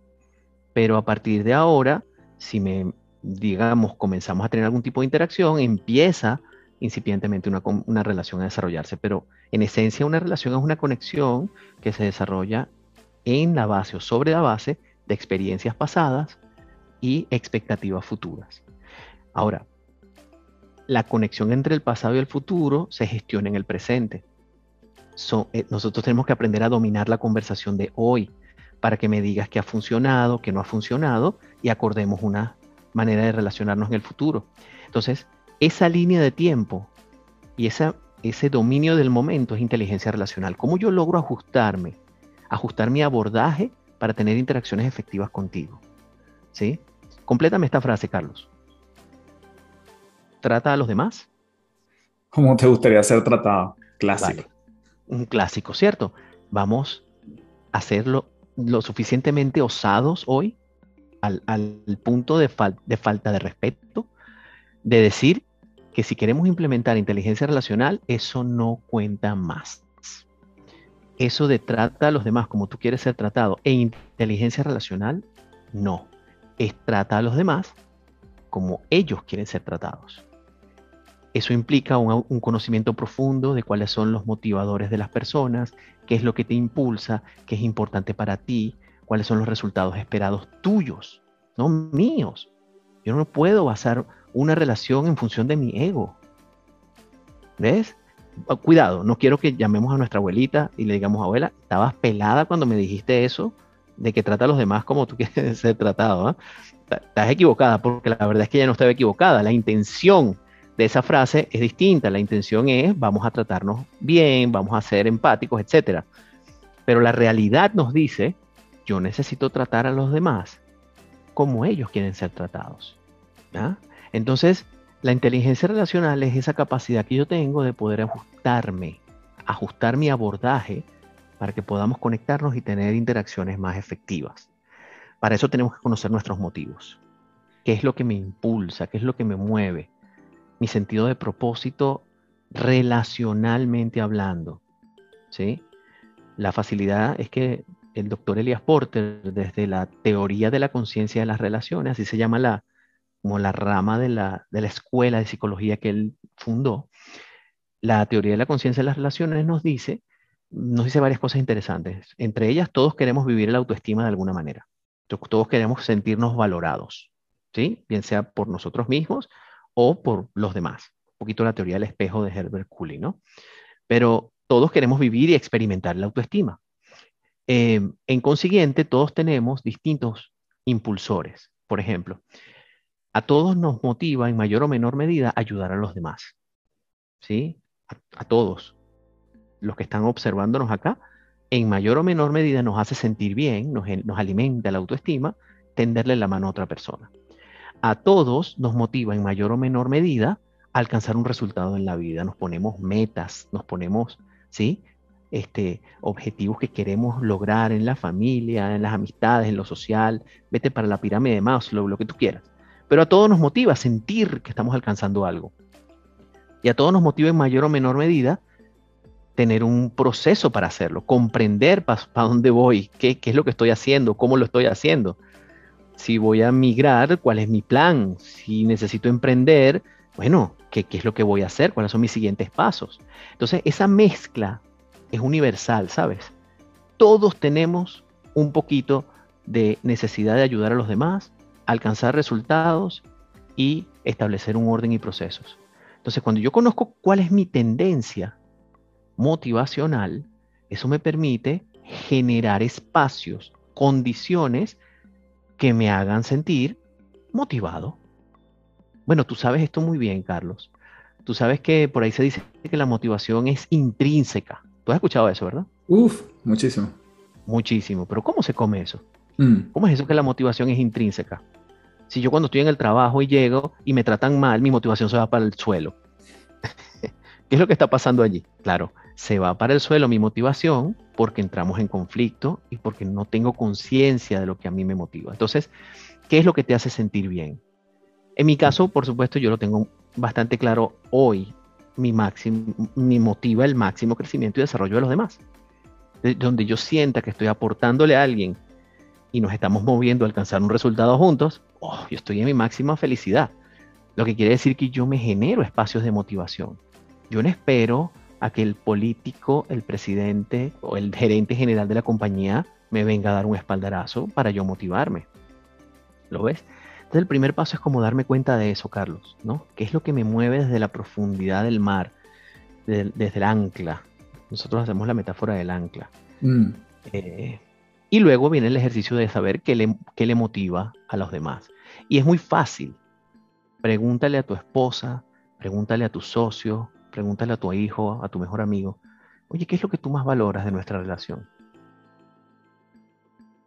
pero a partir de ahora, si me, digamos, comenzamos a tener algún tipo de interacción, empieza incipientemente una, una relación a desarrollarse, pero en esencia una relación es una conexión que se desarrolla en la base o sobre la base de experiencias pasadas, y expectativas futuras. Ahora, la conexión entre el pasado y el futuro se gestiona en el presente. Eh, nosotros tenemos que aprender a dominar la conversación de hoy para que me digas qué ha funcionado, qué no ha funcionado y acordemos una manera de relacionarnos en el futuro. Entonces, esa línea de tiempo y ese dominio del momento es inteligencia relacional. ¿Cómo yo logro ajustarme? Ajustar mi abordaje para tener interacciones efectivas contigo. ¿Sí? Complétame esta frase, Carlos. ¿Trata a los demás? ¿Cómo te gustaría ser tratado? Clásico. Un clásico, ¿cierto? Vamos a hacerlo lo suficientemente osados hoy al, punto de, de falta de respeto, de decir que si queremos implementar inteligencia relacional, eso no cuenta más. Eso de trata a los demás como tú quieres ser tratado e inteligencia relacional, no es trata a los demás como ellos quieren ser tratados. Eso implica un, conocimiento profundo de cuáles son los motivadores de las personas, qué es lo que te impulsa, qué es importante para ti, cuáles son los resultados esperados tuyos, no míos. Yo no puedo basar una relación en función de mi ego. ¿Ves? Ah, cuidado, no quiero que llamemos a nuestra abuelita y le digamos, abuela, estabas pelada cuando me dijiste eso, de que trata a los demás como tú quieres ser tratado. ¿ah? Estás equivocada, porque la verdad es que ella no estaba equivocada. La intención de esa frase es distinta. La intención es vamos a tratarnos bien, vamos a ser empáticos, etc. Pero la realidad nos dice, yo necesito tratar a los demás como ellos quieren ser tratados. Entonces, la inteligencia relacional es esa capacidad que yo tengo de poder ajustarme, ajustar mi abordaje para que podamos conectarnos y tener interacciones más efectivas. Para eso tenemos que conocer nuestros motivos. ¿Qué es lo que me impulsa? ¿Qué es lo que me mueve? Mi sentido de propósito relacionalmente hablando. ¿sí? La facilidad es que el doctor Elias Porter, desde la teoría de la conciencia de las relaciones, así se llama la, como la rama de la, de la escuela de psicología que él fundó, la teoría de la conciencia de las relaciones nos dice nos dice varias cosas interesantes. Entre ellas, todos queremos vivir la autoestima de alguna manera. Todos queremos sentirnos valorados, ¿sí? Bien sea por nosotros mismos o por los demás. Un poquito la teoría del espejo de Herbert Cooley, ¿no? Pero todos queremos vivir y experimentar la autoestima. Em, en consiguiente, todos tenemos distintos impulsores. Por ejemplo, a todos nos motiva en mayor o menor medida ayudar a los demás. ¿Sí? A, todos. Los que están observándonos acá, en mayor o menor medida nos hace sentir bien, nos, nos alimenta la autoestima, tenderle la mano a otra persona. A todos nos motiva en mayor o menor medida alcanzar un resultado en la vida. Nos ponemos metas, nos ponemos, ¿sí? este, objetivos que queremos lograr en la familia, en las amistades, en lo social, vete para la pirámide de Maslow, lo que tú quieras. Pero a todos nos motiva sentir que estamos alcanzando algo. Y a todos nos motiva en mayor o menor medida tener un proceso para hacerlo, comprender para dónde voy, qué es lo que estoy haciendo, cómo lo estoy haciendo. Si voy a migrar, cuál es mi plan. Si necesito emprender, bueno, ¿qué, ¿qué, es lo que voy a hacer? ¿Cuáles son mis siguientes pasos? Entonces, esa mezcla es universal, ¿sabes? Todos tenemos un poquito de necesidad de ayudar a los demás, alcanzar resultados y establecer un orden y procesos. Entonces, cuando yo conozco cuál es mi tendencia motivacional, eso me permite generar espacios, condiciones que me hagan sentir motivado. Bueno, tú sabes esto muy bien, Carlos. Tú sabes que por ahí se dice que la motivación es intrínseca. Tú has escuchado eso, ¿verdad? Uf, muchísimo. Muchísimo. Pero ¿cómo se come eso? Mm. ¿Cómo es eso que la motivación es intrínseca? Si yo cuando estoy en el trabajo y llego y me tratan mal, mi motivación se va para el suelo. ¿Qué es lo que está pasando allí? Claro, se va para el suelo mi motivación porque entramos en conflicto y porque no tengo conciencia de lo que a mí me motiva. Entonces, ¿qué es lo que te hace sentir bien? En mi caso, por supuesto, yo lo tengo bastante claro hoy mi, máximo, mi motiva el máximo crecimiento y desarrollo de los demás. donde yo sienta que estoy aportándole a alguien y nos estamos moviendo a alcanzar un resultado juntos, oh, yo estoy en mi máxima felicidad. Lo que quiere decir que yo me genero espacios de motivación. Yo no espero a que el político, el presidente o el gerente general de la compañía me venga a dar un espaldarazo para yo motivarme. ¿Lo ves? Entonces el primer paso es como darme cuenta de eso, Carlos, ¿no? ¿Qué es lo que me mueve desde la profundidad del mar, desde el ancla? Nosotros hacemos la metáfora del ancla. Mm. Eh, y luego viene el ejercicio de saber qué le, qué le motiva a los demás. Y es muy fácil. Pregúntale a tu esposa, pregúntale a tu socio, pregúntale a tu hijo, a tu mejor amigo. Oye, ¿qué es lo que tú más valoras de nuestra relación?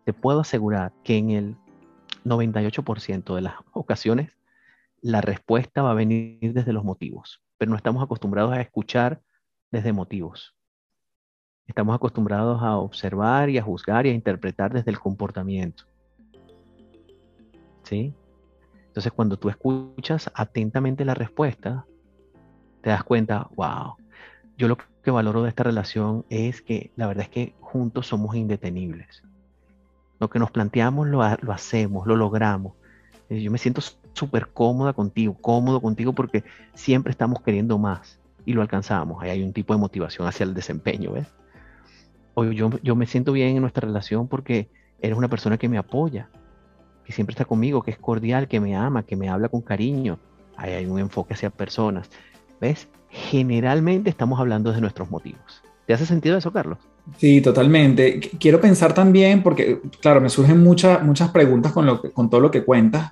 Te puedo asegurar que en el 98% de las ocasiones, la respuesta va a venir desde los motivos, pero no estamos acostumbrados a escuchar desde motivos. Estamos acostumbrados a observar y a juzgar y a interpretar desde el comportamiento. ¿Sí? Entonces, cuando tú escuchas atentamente la respuesta, te das cuenta, wow, yo lo que valoro de esta relación es que la verdad es que juntos somos indetenibles. Lo que nos planteamos lo, hacemos, lo logramos. Eh, yo me siento súper cómoda contigo, cómodo contigo porque siempre estamos queriendo más y lo alcanzamos. Ahí hay un tipo de motivación hacia el desempeño, ¿ves? O yo, yo me siento bien en nuestra relación porque eres una persona que me apoya, que siempre está conmigo, que es cordial, que me ama, que me habla con cariño. Ahí hay un enfoque hacia personas. ¿Ves? Generalmente estamos hablando de nuestros motivos. ¿Te hace sentido eso, Carlos? Sí, totalmente. Quiero pensar también, porque, claro, me surgen muchas, muchas preguntas con, lo con todo lo que cuentas.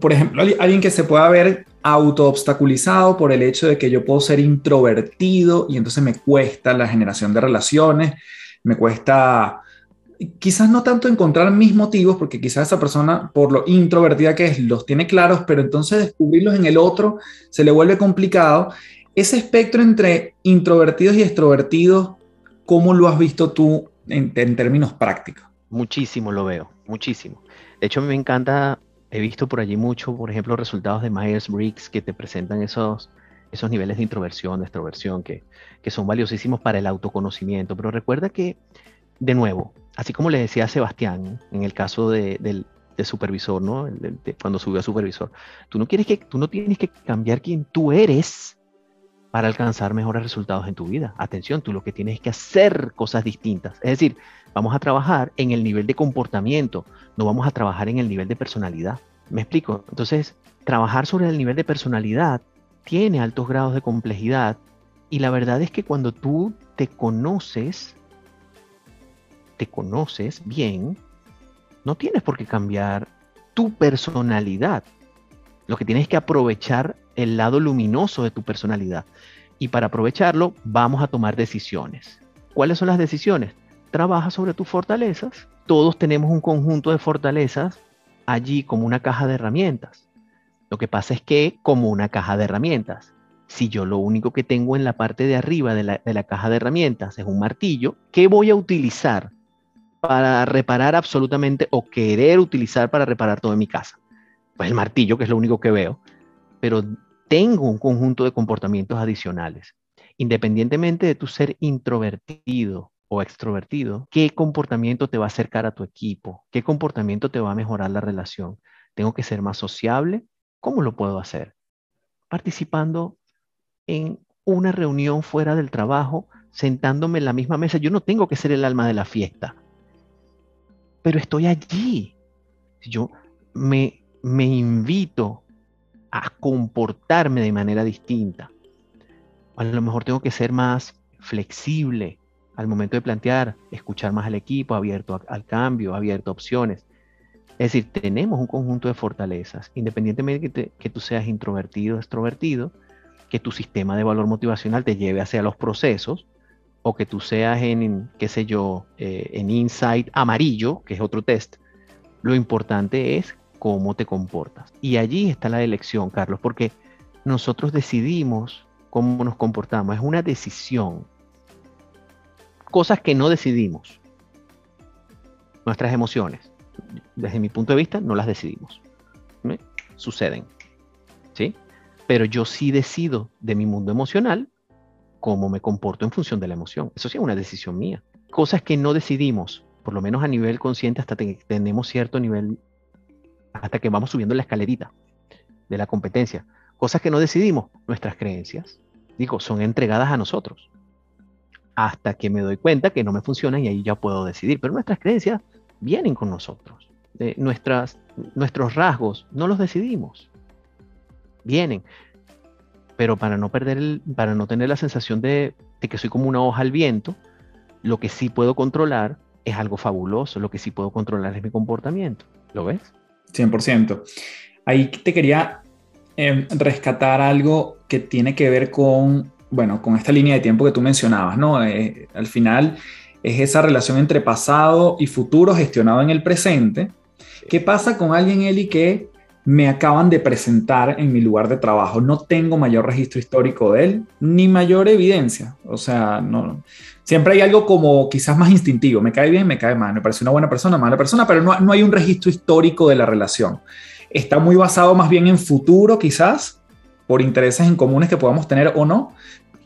Por ejemplo, alguien que se pueda ver auto-obstaculizado por el hecho de que yo puedo ser introvertido y entonces me cuesta la generación de relaciones, me cuesta quizás no tanto encontrar mis motivos, porque quizás esa persona, por lo introvertida que es, los tiene claros, pero entonces descubrirlos en el otro se le vuelve complicado. Ese espectro entre introvertidos y extrovertidos ¿Cómo lo has visto tú en, términos prácticos? Muchísimo lo veo, muchísimo. De hecho, me encanta, he visto por allí mucho, por ejemplo, resultados de Myers-Briggs que te presentan esos, esos niveles de introversión, de extroversión, que, que son valiosísimos para el autoconocimiento. Pero recuerda que, de nuevo, así como le decía a Sebastián en el caso del, supervisor, ¿no? cuando subió a supervisor, tú no, quieres que, tú no tienes que cambiar quién tú eres para alcanzar mejores resultados en tu vida. Atención, tú lo que tienes es que hacer cosas distintas. Es decir, vamos a trabajar en el nivel de comportamiento, no vamos a trabajar en el nivel de personalidad. ¿Me explico? Entonces, trabajar sobre el nivel de personalidad tiene altos grados de complejidad y la verdad es que cuando tú te conoces, conoces bien, no tienes por qué cambiar tu personalidad. Lo que tienes es que aprovechar el lado luminoso de tu personalidad. Y para aprovecharlo, vamos a tomar decisiones. ¿Cuáles son las decisiones? Trabaja sobre tus fortalezas. Todos tenemos un conjunto de fortalezas allí como una caja de herramientas. Lo que pasa es que como una caja de herramientas, si yo lo único que tengo en la parte de arriba de la, caja de herramientas es un martillo, ¿qué voy a utilizar para reparar absolutamente o querer utilizar para reparar todo mi casa? Pues el martillo, que es lo único que veo, pero tengo un conjunto de comportamientos adicionales. Independientemente de tu ser introvertido o extrovertido, ¿qué comportamiento te va a acercar a tu equipo? ¿Qué comportamiento te va a mejorar la relación? ¿Tengo que ser más sociable? ¿Cómo lo puedo hacer? Participando en una reunión fuera del trabajo, sentándome en la misma mesa. Yo no tengo que ser el alma de la fiesta, pero estoy allí. Yo me, me invito a comportarme de manera distinta. A lo mejor tengo que ser más flexible al momento de plantear, escuchar más al equipo, abierto al cambio, abierto a opciones. Es decir, tenemos un conjunto de fortalezas, independientemente de que, tú seas introvertido o extrovertido, que tu sistema de valor motivacional te lleve hacia los procesos, o que tú seas en, qué sé yo, eh, en Insight amarillo, que es otro test. Lo importante es cómo te comportas. Y allí está la elección, Carlos, porque nosotros decidimos cómo nos comportamos. Es una decisión. Cosas que no decidimos. Nuestras emociones, desde mi punto de vista, no las decidimos. Suceden. ¿Sí? pero yo sí decido de mi mundo emocional cómo me comporto en función de la emoción. Eso sí es una decisión mía. Cosas que no decidimos, por lo menos a nivel consciente, hasta que tenemos cierto nivel, hasta que vamos subiendo la escalerita de la competencia. Cosas que no decidimos, nuestras creencias, digo, son entregadas a nosotros. Hasta que me doy cuenta que no me funcionan y ahí ya puedo decidir. Pero nuestras creencias vienen con nosotros. nuestras, nuestros rasgos no los decidimos vienen. Pero para no perder, para no tener la sensación de, que soy como una hoja al viento, lo que sí puedo controlar es algo fabuloso. Lo que sí puedo controlar es mi comportamiento. ¿Lo ves? 100%. Ahí te quería em, rescatar algo que tiene que ver con, bueno, con esta línea de tiempo que tú mencionabas, ¿no? Eh, al final es esa relación entre pasado y futuro gestionado en el presente. ¿Qué pasa con alguien, Eli, que me acaban de presentar en mi lugar de trabajo. No tengo mayor registro histórico de él, ni mayor evidencia. O sea, no, siempre hay algo como quizás más instintivo. Me cae bien, me cae mal. Me parece una buena persona, mala persona, pero no, no hay un registro histórico de la relación. Está muy basado más bien en futuro, quizás, por intereses en comunes que podamos tener o no,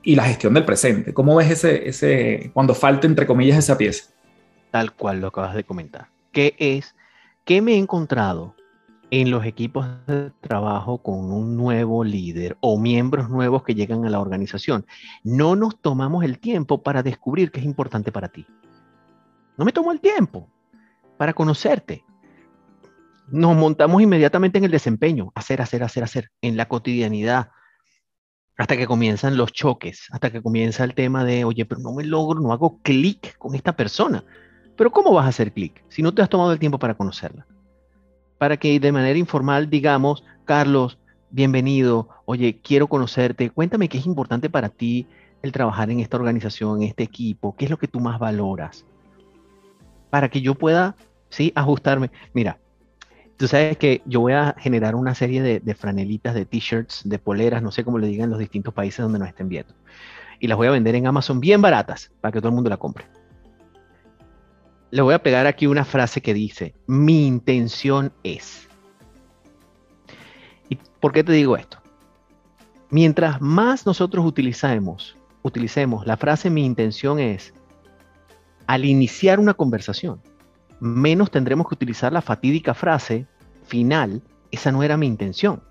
y la gestión del presente. ¿Cómo ves ese, ese cuando falta, entre comillas, esa pieza? Tal cual lo acabas de comentar. ¿Qué es? ¿Qué me he encontrado en los equipos de trabajo con un nuevo líder o miembros nuevos que llegan a la organización. No nos tomamos el tiempo para descubrir qué es importante para ti. No me tomo el tiempo para conocerte. Nos montamos inmediatamente en el desempeño, hacer, hacer, hacer, hacer, en la cotidianidad, hasta que comienzan los choques, hasta que comienza el tema de, oye, pero no me logro, no hago clic con esta persona. Pero ¿cómo vas a hacer clic si no te has tomado el tiempo para conocerla? Para que de manera informal digamos, Carlos, bienvenido, oye, quiero conocerte, cuéntame qué es importante para ti el trabajar en esta organización, en este equipo, qué es lo que tú más valoras, para que yo pueda, sí, ajustarme. Mira, tú sabes que yo voy a generar una serie de, de franelitas, de t-shirts, de poleras, no sé cómo le digan los distintos países donde nos estén viendo. Y las voy a vender en Amazon bien baratas para que todo el mundo la compre le voy a pegar aquí una frase que dice, mi intención es. ¿Y por qué te digo esto? Mientras más nosotros utilicemos, utilicemos la frase mi intención es, al iniciar una conversación, menos tendremos que utilizar la fatídica frase final, esa no era mi intención.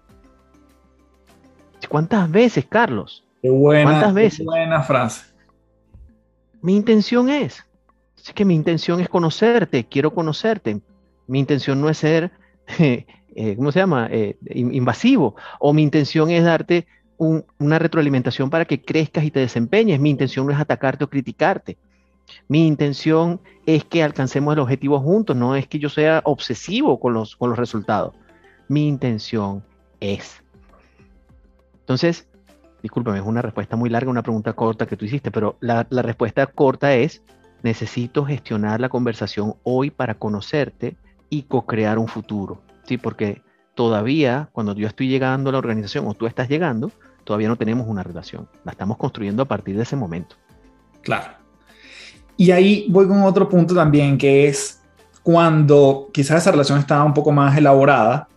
¿Cuántas veces, Carlos, Qué buena, ¿Cuántas veces? Qué buena frase. Mi intención es, es que mi intención es conocerte, quiero conocerte. Mi intención no es ser, eh, ¿cómo se llama? Eh, invasivo. O mi intención es darte una retroalimentación para que crezcas y te desempeñes. Mi intención no es atacarte o criticarte. Mi intención es que alcancemos el objetivo juntos, no es que yo sea obsesivo con los, con los resultados. Mi intención es. Entonces, discúlpame, es una respuesta muy larga, una pregunta corta que tú hiciste, pero la respuesta corta es, necesito gestionar la conversación hoy para conocerte y co-crear un futuro, ¿sí? Porque todavía, cuando yo estoy llegando a la organización o tú estás llegando, todavía no tenemos una relación, la estamos construyendo a partir de ese momento. Claro. Y ahí voy con otro punto también, que es cuando quizás esa relación está un poco más elaborada,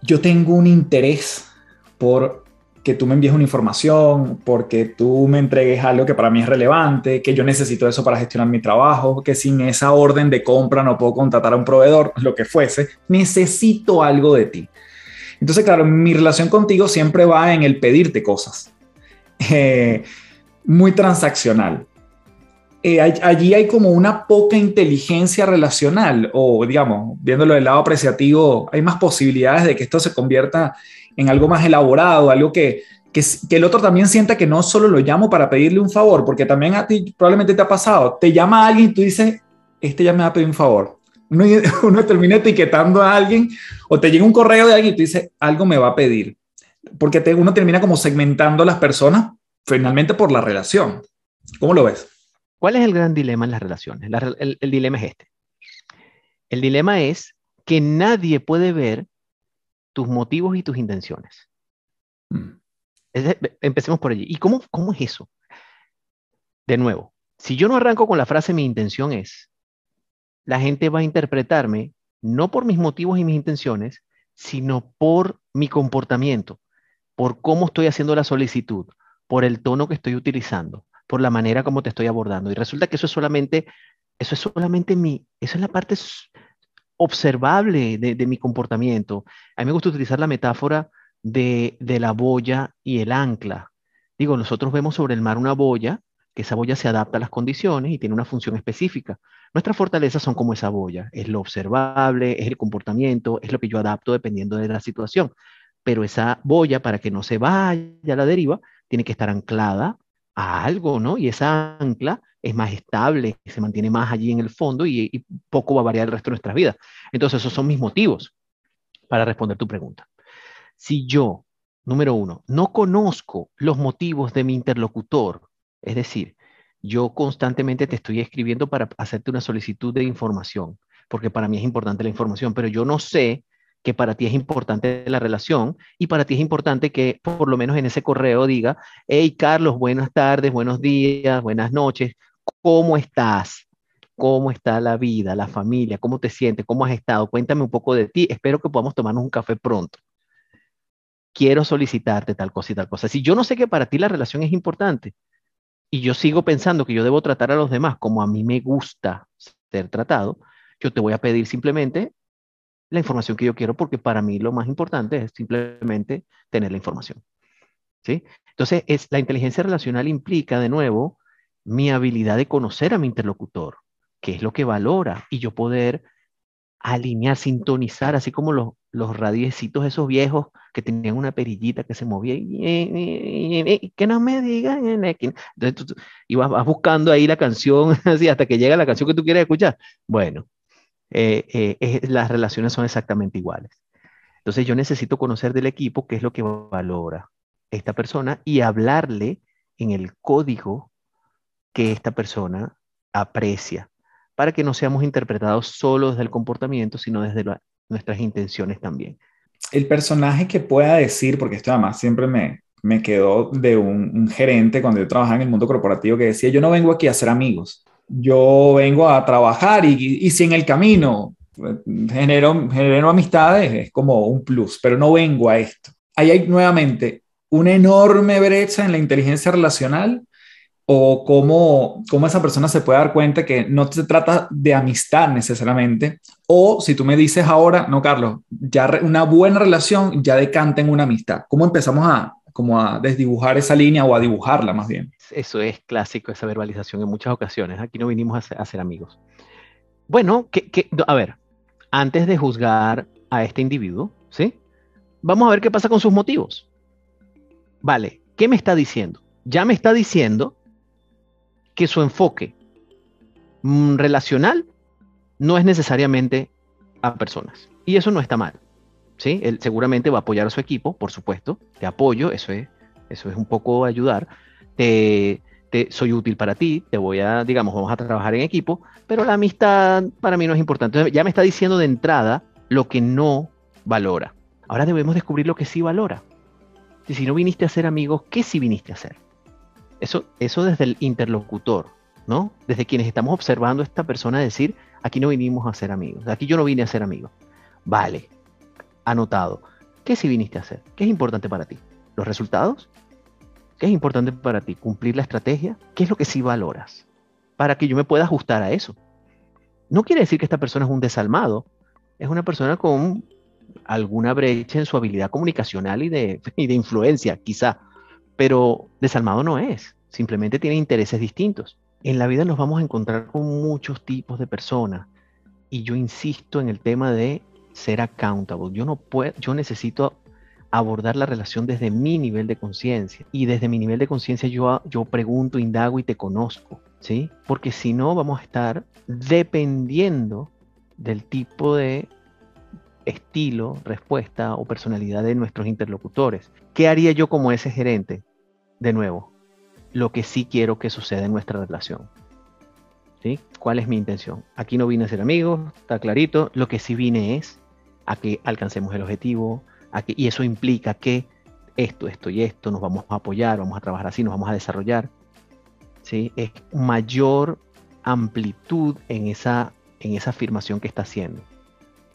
yo tengo un interés por que tú me envíes una información, porque tú me entregues algo que para mí es relevante, que yo necesito eso para gestionar mi trabajo, que sin esa orden de compra no puedo contratar a un proveedor, lo que fuese, necesito algo de ti. Entonces, claro, mi relación contigo siempre va en el pedirte cosas. Eh, muy transaccional. Eh, allí hay como una poca inteligencia relacional, o digamos, viéndolo del lado apreciativo, hay más posibilidades de que esto se convierta algo más elaborado, algo que, que, el otro también sienta que no solo lo llamo para pedirle un favor, porque también a ti probablemente te ha pasado, te llama alguien y tú dices, este ya me va a pedir un favor. Uno, uno termina etiquetando a alguien o te llega un correo de alguien y tú dices, algo me va a pedir, porque te, uno termina como segmentando a las personas finalmente por la relación. ¿Cómo lo ves? ¿Cuál es el gran dilema en las relaciones? el, dilema es este. El dilema es que nadie puede ver tus motivos y tus intenciones. Mm. empecemos por allí. ¿Y cómo, cómo es eso? De nuevo, si yo no arranco con la frase mi intención es, la gente va a interpretarme no por mis motivos y mis intenciones, sino por mi comportamiento, por cómo estoy haciendo la solicitud, por el tono que estoy utilizando, por la manera como te estoy abordando. Y resulta que eso es solamente, eso es solamente mi, eso es la parte observable de, mi comportamiento. A mí me gusta utilizar la metáfora de, de la boya y el ancla. Digo, nosotros vemos sobre el mar una boya, que esa boya se adapta a las condiciones y tiene una función específica. Nuestras fortalezas son como esa boya, es lo observable, es el comportamiento, es lo que yo adapto dependiendo de la situación. Pero esa boya, para que no se vaya a la deriva, tiene que estar anclada a algo, ¿no? Y esa ancla es más estable, se mantiene más allí en el fondo y, poco va a variar el resto de nuestras vidas. Entonces, esos son mis motivos para responder tu pregunta. Si yo, número uno, no conozco los motivos de mi interlocutor, es decir, yo constantemente te estoy escribiendo para hacerte una solicitud de información, porque para mí es importante la información, pero yo no sé que para ti es importante la relación y para ti es importante que por lo menos en ese correo diga, hey Carlos, buenas tardes, buenos días, buenas noches, ¿cómo estás? ¿Cómo está la vida, la familia? ¿Cómo te sientes? ¿Cómo has estado? Cuéntame un poco de ti. Espero que podamos tomarnos un café pronto. Quiero solicitarte tal cosa y tal cosa. Si yo no sé que para ti la relación es importante y yo sigo pensando que yo debo tratar a los demás como a mí me gusta ser tratado, yo te voy a pedir simplemente la información que yo quiero porque para mí lo más importante es simplemente tener la información. ¿Sí? Entonces, es, la inteligencia relacional implica, de nuevo, mi habilidad de conocer a mi interlocutor, qué es lo que valora, y yo poder alinear, sintonizar, así como los, los radiecitos esos viejos que tenían una perillita que se movía y, que no me digan. Entonces tú, y vas, buscando ahí la canción así hasta que llega la canción que tú quieres escuchar. Bueno, eh, eh, las relaciones son exactamente iguales. Entonces yo necesito conocer del equipo qué es lo que valora esta persona y hablarle en el código que esta persona aprecia, para que no seamos interpretados solo desde el comportamiento, sino desde nuestras intenciones también. El personaje que pueda decir, porque esto además siempre me, me quedó de un, un gerente cuando yo trabajaba en el mundo corporativo que decía, yo no vengo aquí a ser amigos, yo vengo a trabajar y, si en el camino eh, genero, genero amistades, es como un plus, pero no vengo a esto. Ahí hay nuevamente una enorme brecha en la inteligencia relacional o cómo, cómo, esa persona se puede dar cuenta que no se trata de amistad necesariamente, o si tú me dices ahora, no, Carlos, ya una buena relación ya decanta en una amistad. ¿Cómo empezamos a como a desdibujar esa línea o a dibujarla más bien. Eso es clásico, esa verbalización en muchas ocasiones. Aquí no vinimos a ser, amigos. Bueno, a ver, antes de juzgar a este individuo, ¿sí? Vamos a ver qué pasa con sus motivos. Vale, ¿qué me está diciendo? Ya me está diciendo que su enfoque mm, relacional no es necesariamente a personas. Y eso no está mal. ¿sí? Él seguramente va a apoyar a su equipo, por supuesto. Te apoyo, eso es, eso es un poco ayudar. Te, soy útil para ti, te voy a, digamos, vamos a trabajar en equipo, pero la amistad para mí no es importante. ya me está diciendo de entrada lo que no valora. Ahora debemos descubrir lo que sí valora. Si no viniste a ser amigos, ¿qué sí viniste a hacer? Eso, eso desde el interlocutor, ¿no? Desde quienes estamos observando a esta persona decir, aquí no vinimos a ser amigos, aquí yo no vine a ser amigo. Vale, anotado. ¿Qué sí viniste a hacer? ¿Qué es importante para ti? ¿Los resultados? ¿Qué es importante para ti? ¿Cumplir la estrategia? ¿Qué es lo que sí valoras? Para que yo me pueda ajustar a eso. No quiere decir que esta persona es un desalmado. Es una persona con alguna brecha en su habilidad comunicacional y de, y de influencia, quizá. Pero desalmado no es. Simplemente tiene intereses distintos. En la vida nos vamos a encontrar con muchos tipos de personas. Y yo insisto en el tema de ser accountable. Yo no puedo, yo necesito abordar la relación desde mi nivel de conciencia. Y desde mi nivel de conciencia yo, yo pregunto, indago y te conozco, ¿sí? Porque si no vamos a estar dependiendo del tipo de estilo, respuesta o personalidad de nuestros interlocutores. ¿Qué haría yo como ese gerente? De nuevo, lo que sí quiero que suceda en nuestra relación. ¿Sí? ¿Cuál es mi intención? Aquí no vine a ser amigos, está clarito. Lo que sí vine es a que alcancemos el objetivo, a que, y eso implica que esto, esto y esto, nos vamos a apoyar, vamos a trabajar así, nos vamos a desarrollar. ¿sí? Es mayor amplitud en esa, en esa afirmación que está haciendo.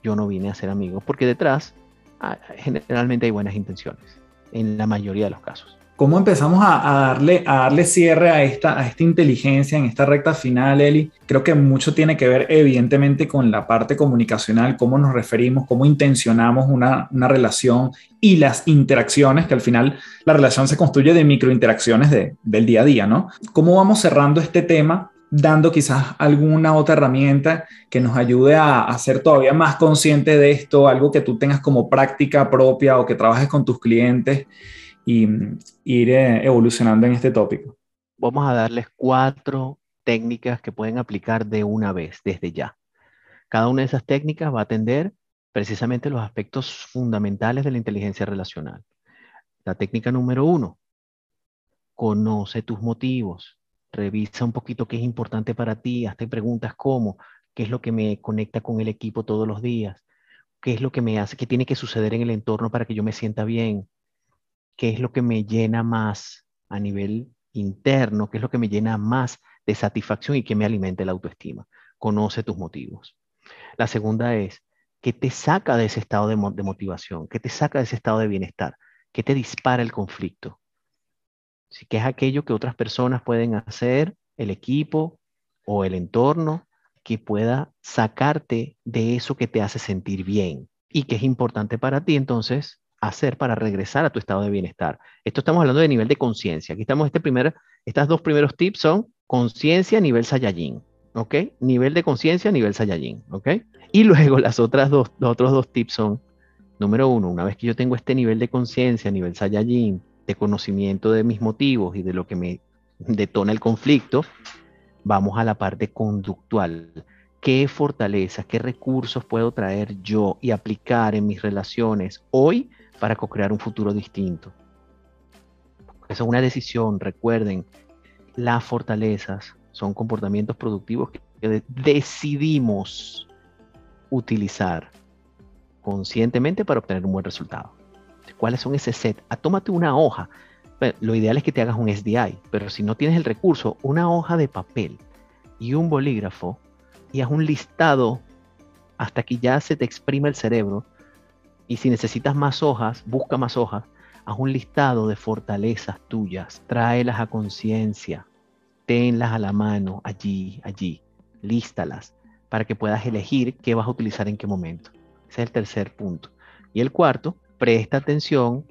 Yo no vine a ser amigos, porque detrás ah, generalmente hay buenas intenciones, en la mayoría de los casos. ¿Cómo empezamos a, darle, a darle cierre a esta, a esta inteligencia en esta recta final, Eli? Creo que mucho tiene que ver evidentemente con la parte comunicacional, cómo nos referimos, cómo intencionamos una, una relación y las interacciones, que al final la relación se construye de microinteracciones de, del día a día, ¿no? ¿Cómo vamos cerrando este tema dando quizás alguna otra herramienta que nos ayude a, a, ser todavía más consciente de esto, algo que tú tengas como práctica propia o que trabajes con tus clientes y, ir evolucionando en este tópico. Vamos a darles cuatro técnicas que pueden aplicar de una vez, desde ya. Cada una de esas técnicas va a atender precisamente los aspectos fundamentales de la inteligencia relacional. La técnica número uno, conoce tus motivos, revisa un poquito qué es importante para ti, hazte preguntas como, qué es lo que me conecta con el equipo todos los días, qué es lo que me hace, qué tiene que suceder en el entorno para que yo me sienta bien, qué es lo que me llena más a nivel interno, qué es lo que me llena más de satisfacción y que me alimente la autoestima. Conoce tus motivos. La segunda es, ¿qué te saca de ese estado de, motivación? ¿Qué te saca de ese estado de bienestar? ¿Qué te dispara el conflicto? Si ¿Qué es aquello que otras personas pueden hacer, el equipo o el entorno, que pueda sacarte de eso que te hace sentir bien y que es importante para ti? Entonces, hacer para regresar a tu estado de bienestar. Esto estamos hablando de nivel de conciencia. Aquí estamos, este primer, estas dos primeros tips son conciencia nivel Saiyajin, ¿ok? Nivel de conciencia nivel Saiyajin, ¿ok? Y luego las otras dos, los otros dos tips son, número uno, una vez que yo tengo este nivel de conciencia nivel Saiyajin, de conocimiento de mis motivos y de lo que me detona el conflicto, vamos a la parte conductual qué fortalezas, qué recursos puedo traer yo y aplicar en mis relaciones hoy para co-crear un futuro distinto. Esa es una decisión, recuerden, las fortalezas son comportamientos productivos que decidimos utilizar conscientemente para obtener un buen resultado. ¿Cuáles son ese set? Ah, tómate una hoja. lo ideal es que te hagas un SDI, pero si no tienes el recurso, una hoja de papel y un bolígrafo y haz un listado hasta que ya se te exprime el cerebro. Y si necesitas más hojas, busca más hojas, haz un listado de fortalezas tuyas, tráelas a conciencia, tenlas a la mano allí, allí, lístalas para que puedas elegir qué vas a utilizar en qué momento. Ese es el tercer punto. Y el cuarto, presta atención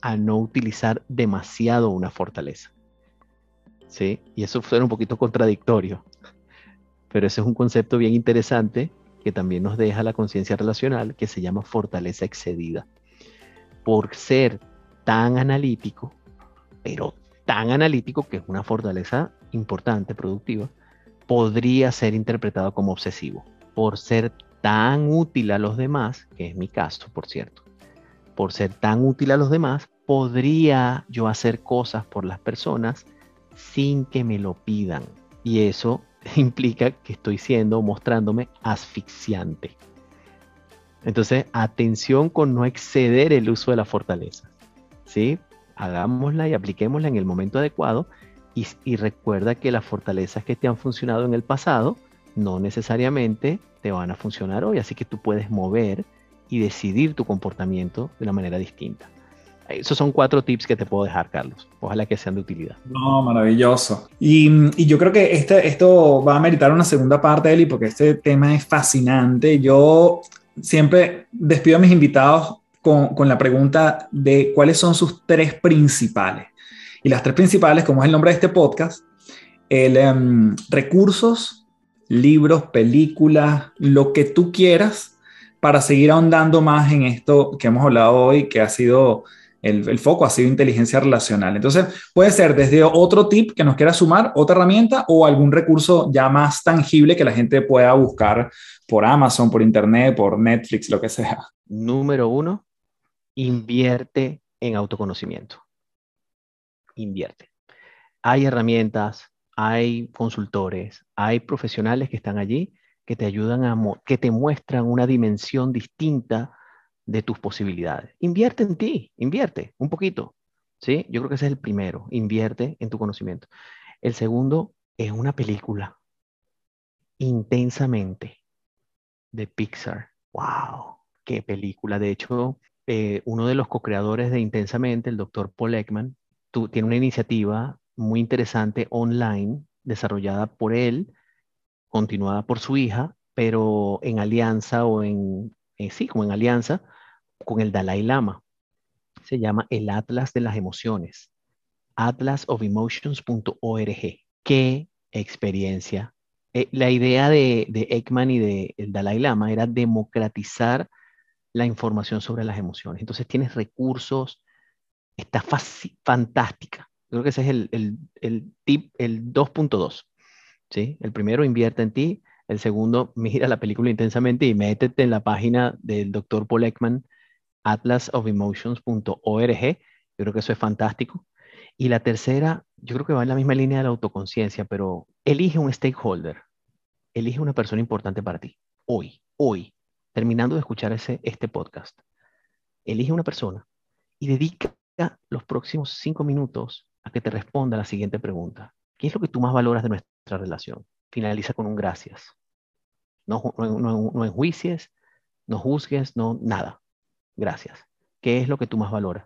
a no utilizar demasiado una fortaleza. ¿Sí? Y eso suena un poquito contradictorio, pero ese es un concepto bien interesante que también nos deja la conciencia relacional que se llama fortaleza excedida. Por ser tan analítico, pero tan analítico que es una fortaleza importante, productiva, podría ser interpretado como obsesivo. Por ser tan útil a los demás, que es mi caso, por cierto, por ser tan útil a los demás, podría yo hacer cosas por las personas sin que me lo pidan. Y eso implica que estoy siendo, mostrándome asfixiante. Entonces, atención con no exceder el uso de la fortaleza. ¿Sí? Hagámosla y apliquémosla en el momento adecuado y, y recuerda que las fortalezas que te han funcionado en el pasado no necesariamente te van a funcionar hoy, así que tú puedes mover y decidir tu comportamiento de una manera distinta. Esos son cuatro tips que te puedo dejar, Carlos. Ojalá que sean de utilidad. No, maravilloso. Y, yo creo que este, esto va a meritar una segunda parte, Eli, porque este tema es fascinante. Yo siempre despido a mis invitados con, con la pregunta de cuáles son sus tres principales. Y las tres principales, como es el nombre de este podcast, el em, recursos, libros, películas, lo que tú quieras para seguir ahondando más en esto que hemos hablado hoy, que ha sido el, foco ha sido inteligencia relacional. Entonces, puede ser desde otro tip que nos quiera sumar, otra herramienta o algún recurso ya más tangible que la gente pueda buscar por Amazon, por Internet, por Netflix, lo que sea. Número uno, invierte en autoconocimiento. Invierte. Hay herramientas, hay consultores, hay profesionales que están allí que te ayudan a, que te muestran una dimensión distinta de tus posibilidades. Invierte en ti, invierte un poquito. ¿sí? Yo creo que ese es el primero, invierte en tu conocimiento. El segundo es una película, Intensamente, de Pixar. ¡Wow! ¡Qué película! De hecho, eh, uno de los co-creadores de Intensamente, el doctor Paul Ekman, tiene una iniciativa muy interesante online desarrollada por él, continuada por su hija, pero en alianza o en, eh, sí, como en alianza con el Dalai Lama. Se llama el Atlas de las Emociones. atlasofemotions.org. Qué experiencia. Eh, la idea de, de, Ekman y del de Dalai Lama era democratizar la información sobre las emociones. Entonces tienes recursos, está fantástica. Creo que ese es el, el, el tip, el 2.2. ¿sí? El primero, invierte en ti. El segundo, mira la película intensamente y métete en la página del doctor Paul Ekman atlasofemotions.org. Yo creo que eso es fantástico. Y la tercera, yo creo que va en la misma línea de la autoconciencia, pero elige un stakeholder, elige una persona importante para ti. Hoy, hoy, terminando de escuchar este podcast, elige una persona y dedica los próximos cinco minutos a que te responda la siguiente pregunta. ¿Qué es lo que tú más valoras de nuestra relación? Finaliza con un gracias. No, no, no, no enjuicies, no juzgues, no nada gracias. ¿Qué es lo que tú más valoras?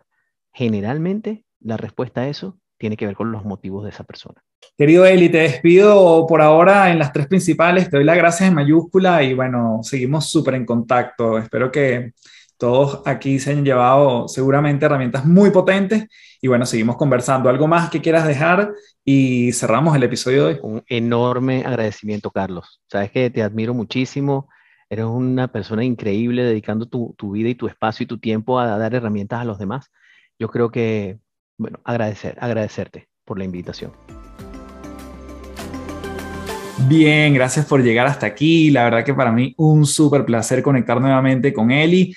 Generalmente la respuesta a eso tiene que ver con los motivos de esa persona. Querido Eli, te despido por ahora en las tres principales. Te doy las gracias en mayúscula y bueno, seguimos súper en contacto. Espero que todos aquí se hayan llevado seguramente herramientas muy potentes y bueno, seguimos conversando. ¿Algo más que quieras dejar? Y cerramos el episodio de hoy. Un enorme agradecimiento, Carlos. Sabes que te admiro muchísimo Eres una persona increíble dedicando tu, vida y tu espacio y tu tiempo a dar herramientas a los demás. Yo creo que, bueno, agradecer, agradecerte por la invitación. Bien, gracias por llegar hasta aquí. La verdad que para mí un súper placer conectar nuevamente con Eli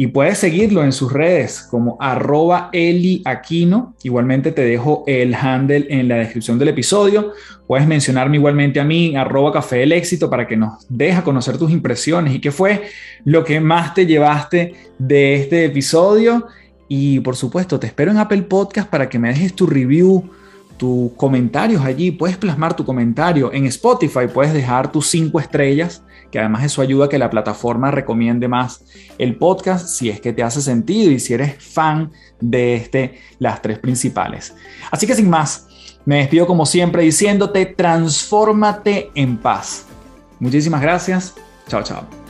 y puedes seguirlo en sus redes como arroba Eli Aquino. Igualmente te dejo el handle en la descripción del episodio. Puedes mencionarme igualmente a mí, arroba Café del Éxito, para que nos dejes conocer tus impresiones y qué fue lo que más te llevaste de este episodio. Y por supuesto, te espero en Apple Podcast para que me dejes tu review, tus comentarios allí. Puedes plasmar tu comentario. En Spotify puedes dejar tus cinco estrellas que además eso ayuda a que la plataforma recomiende más el podcast si es que te hace sentido y si eres fan de este, las tres principales. Así que sin más, me despido como siempre diciéndote, transfórmate en paz. Muchísimas gracias. Chao, chao.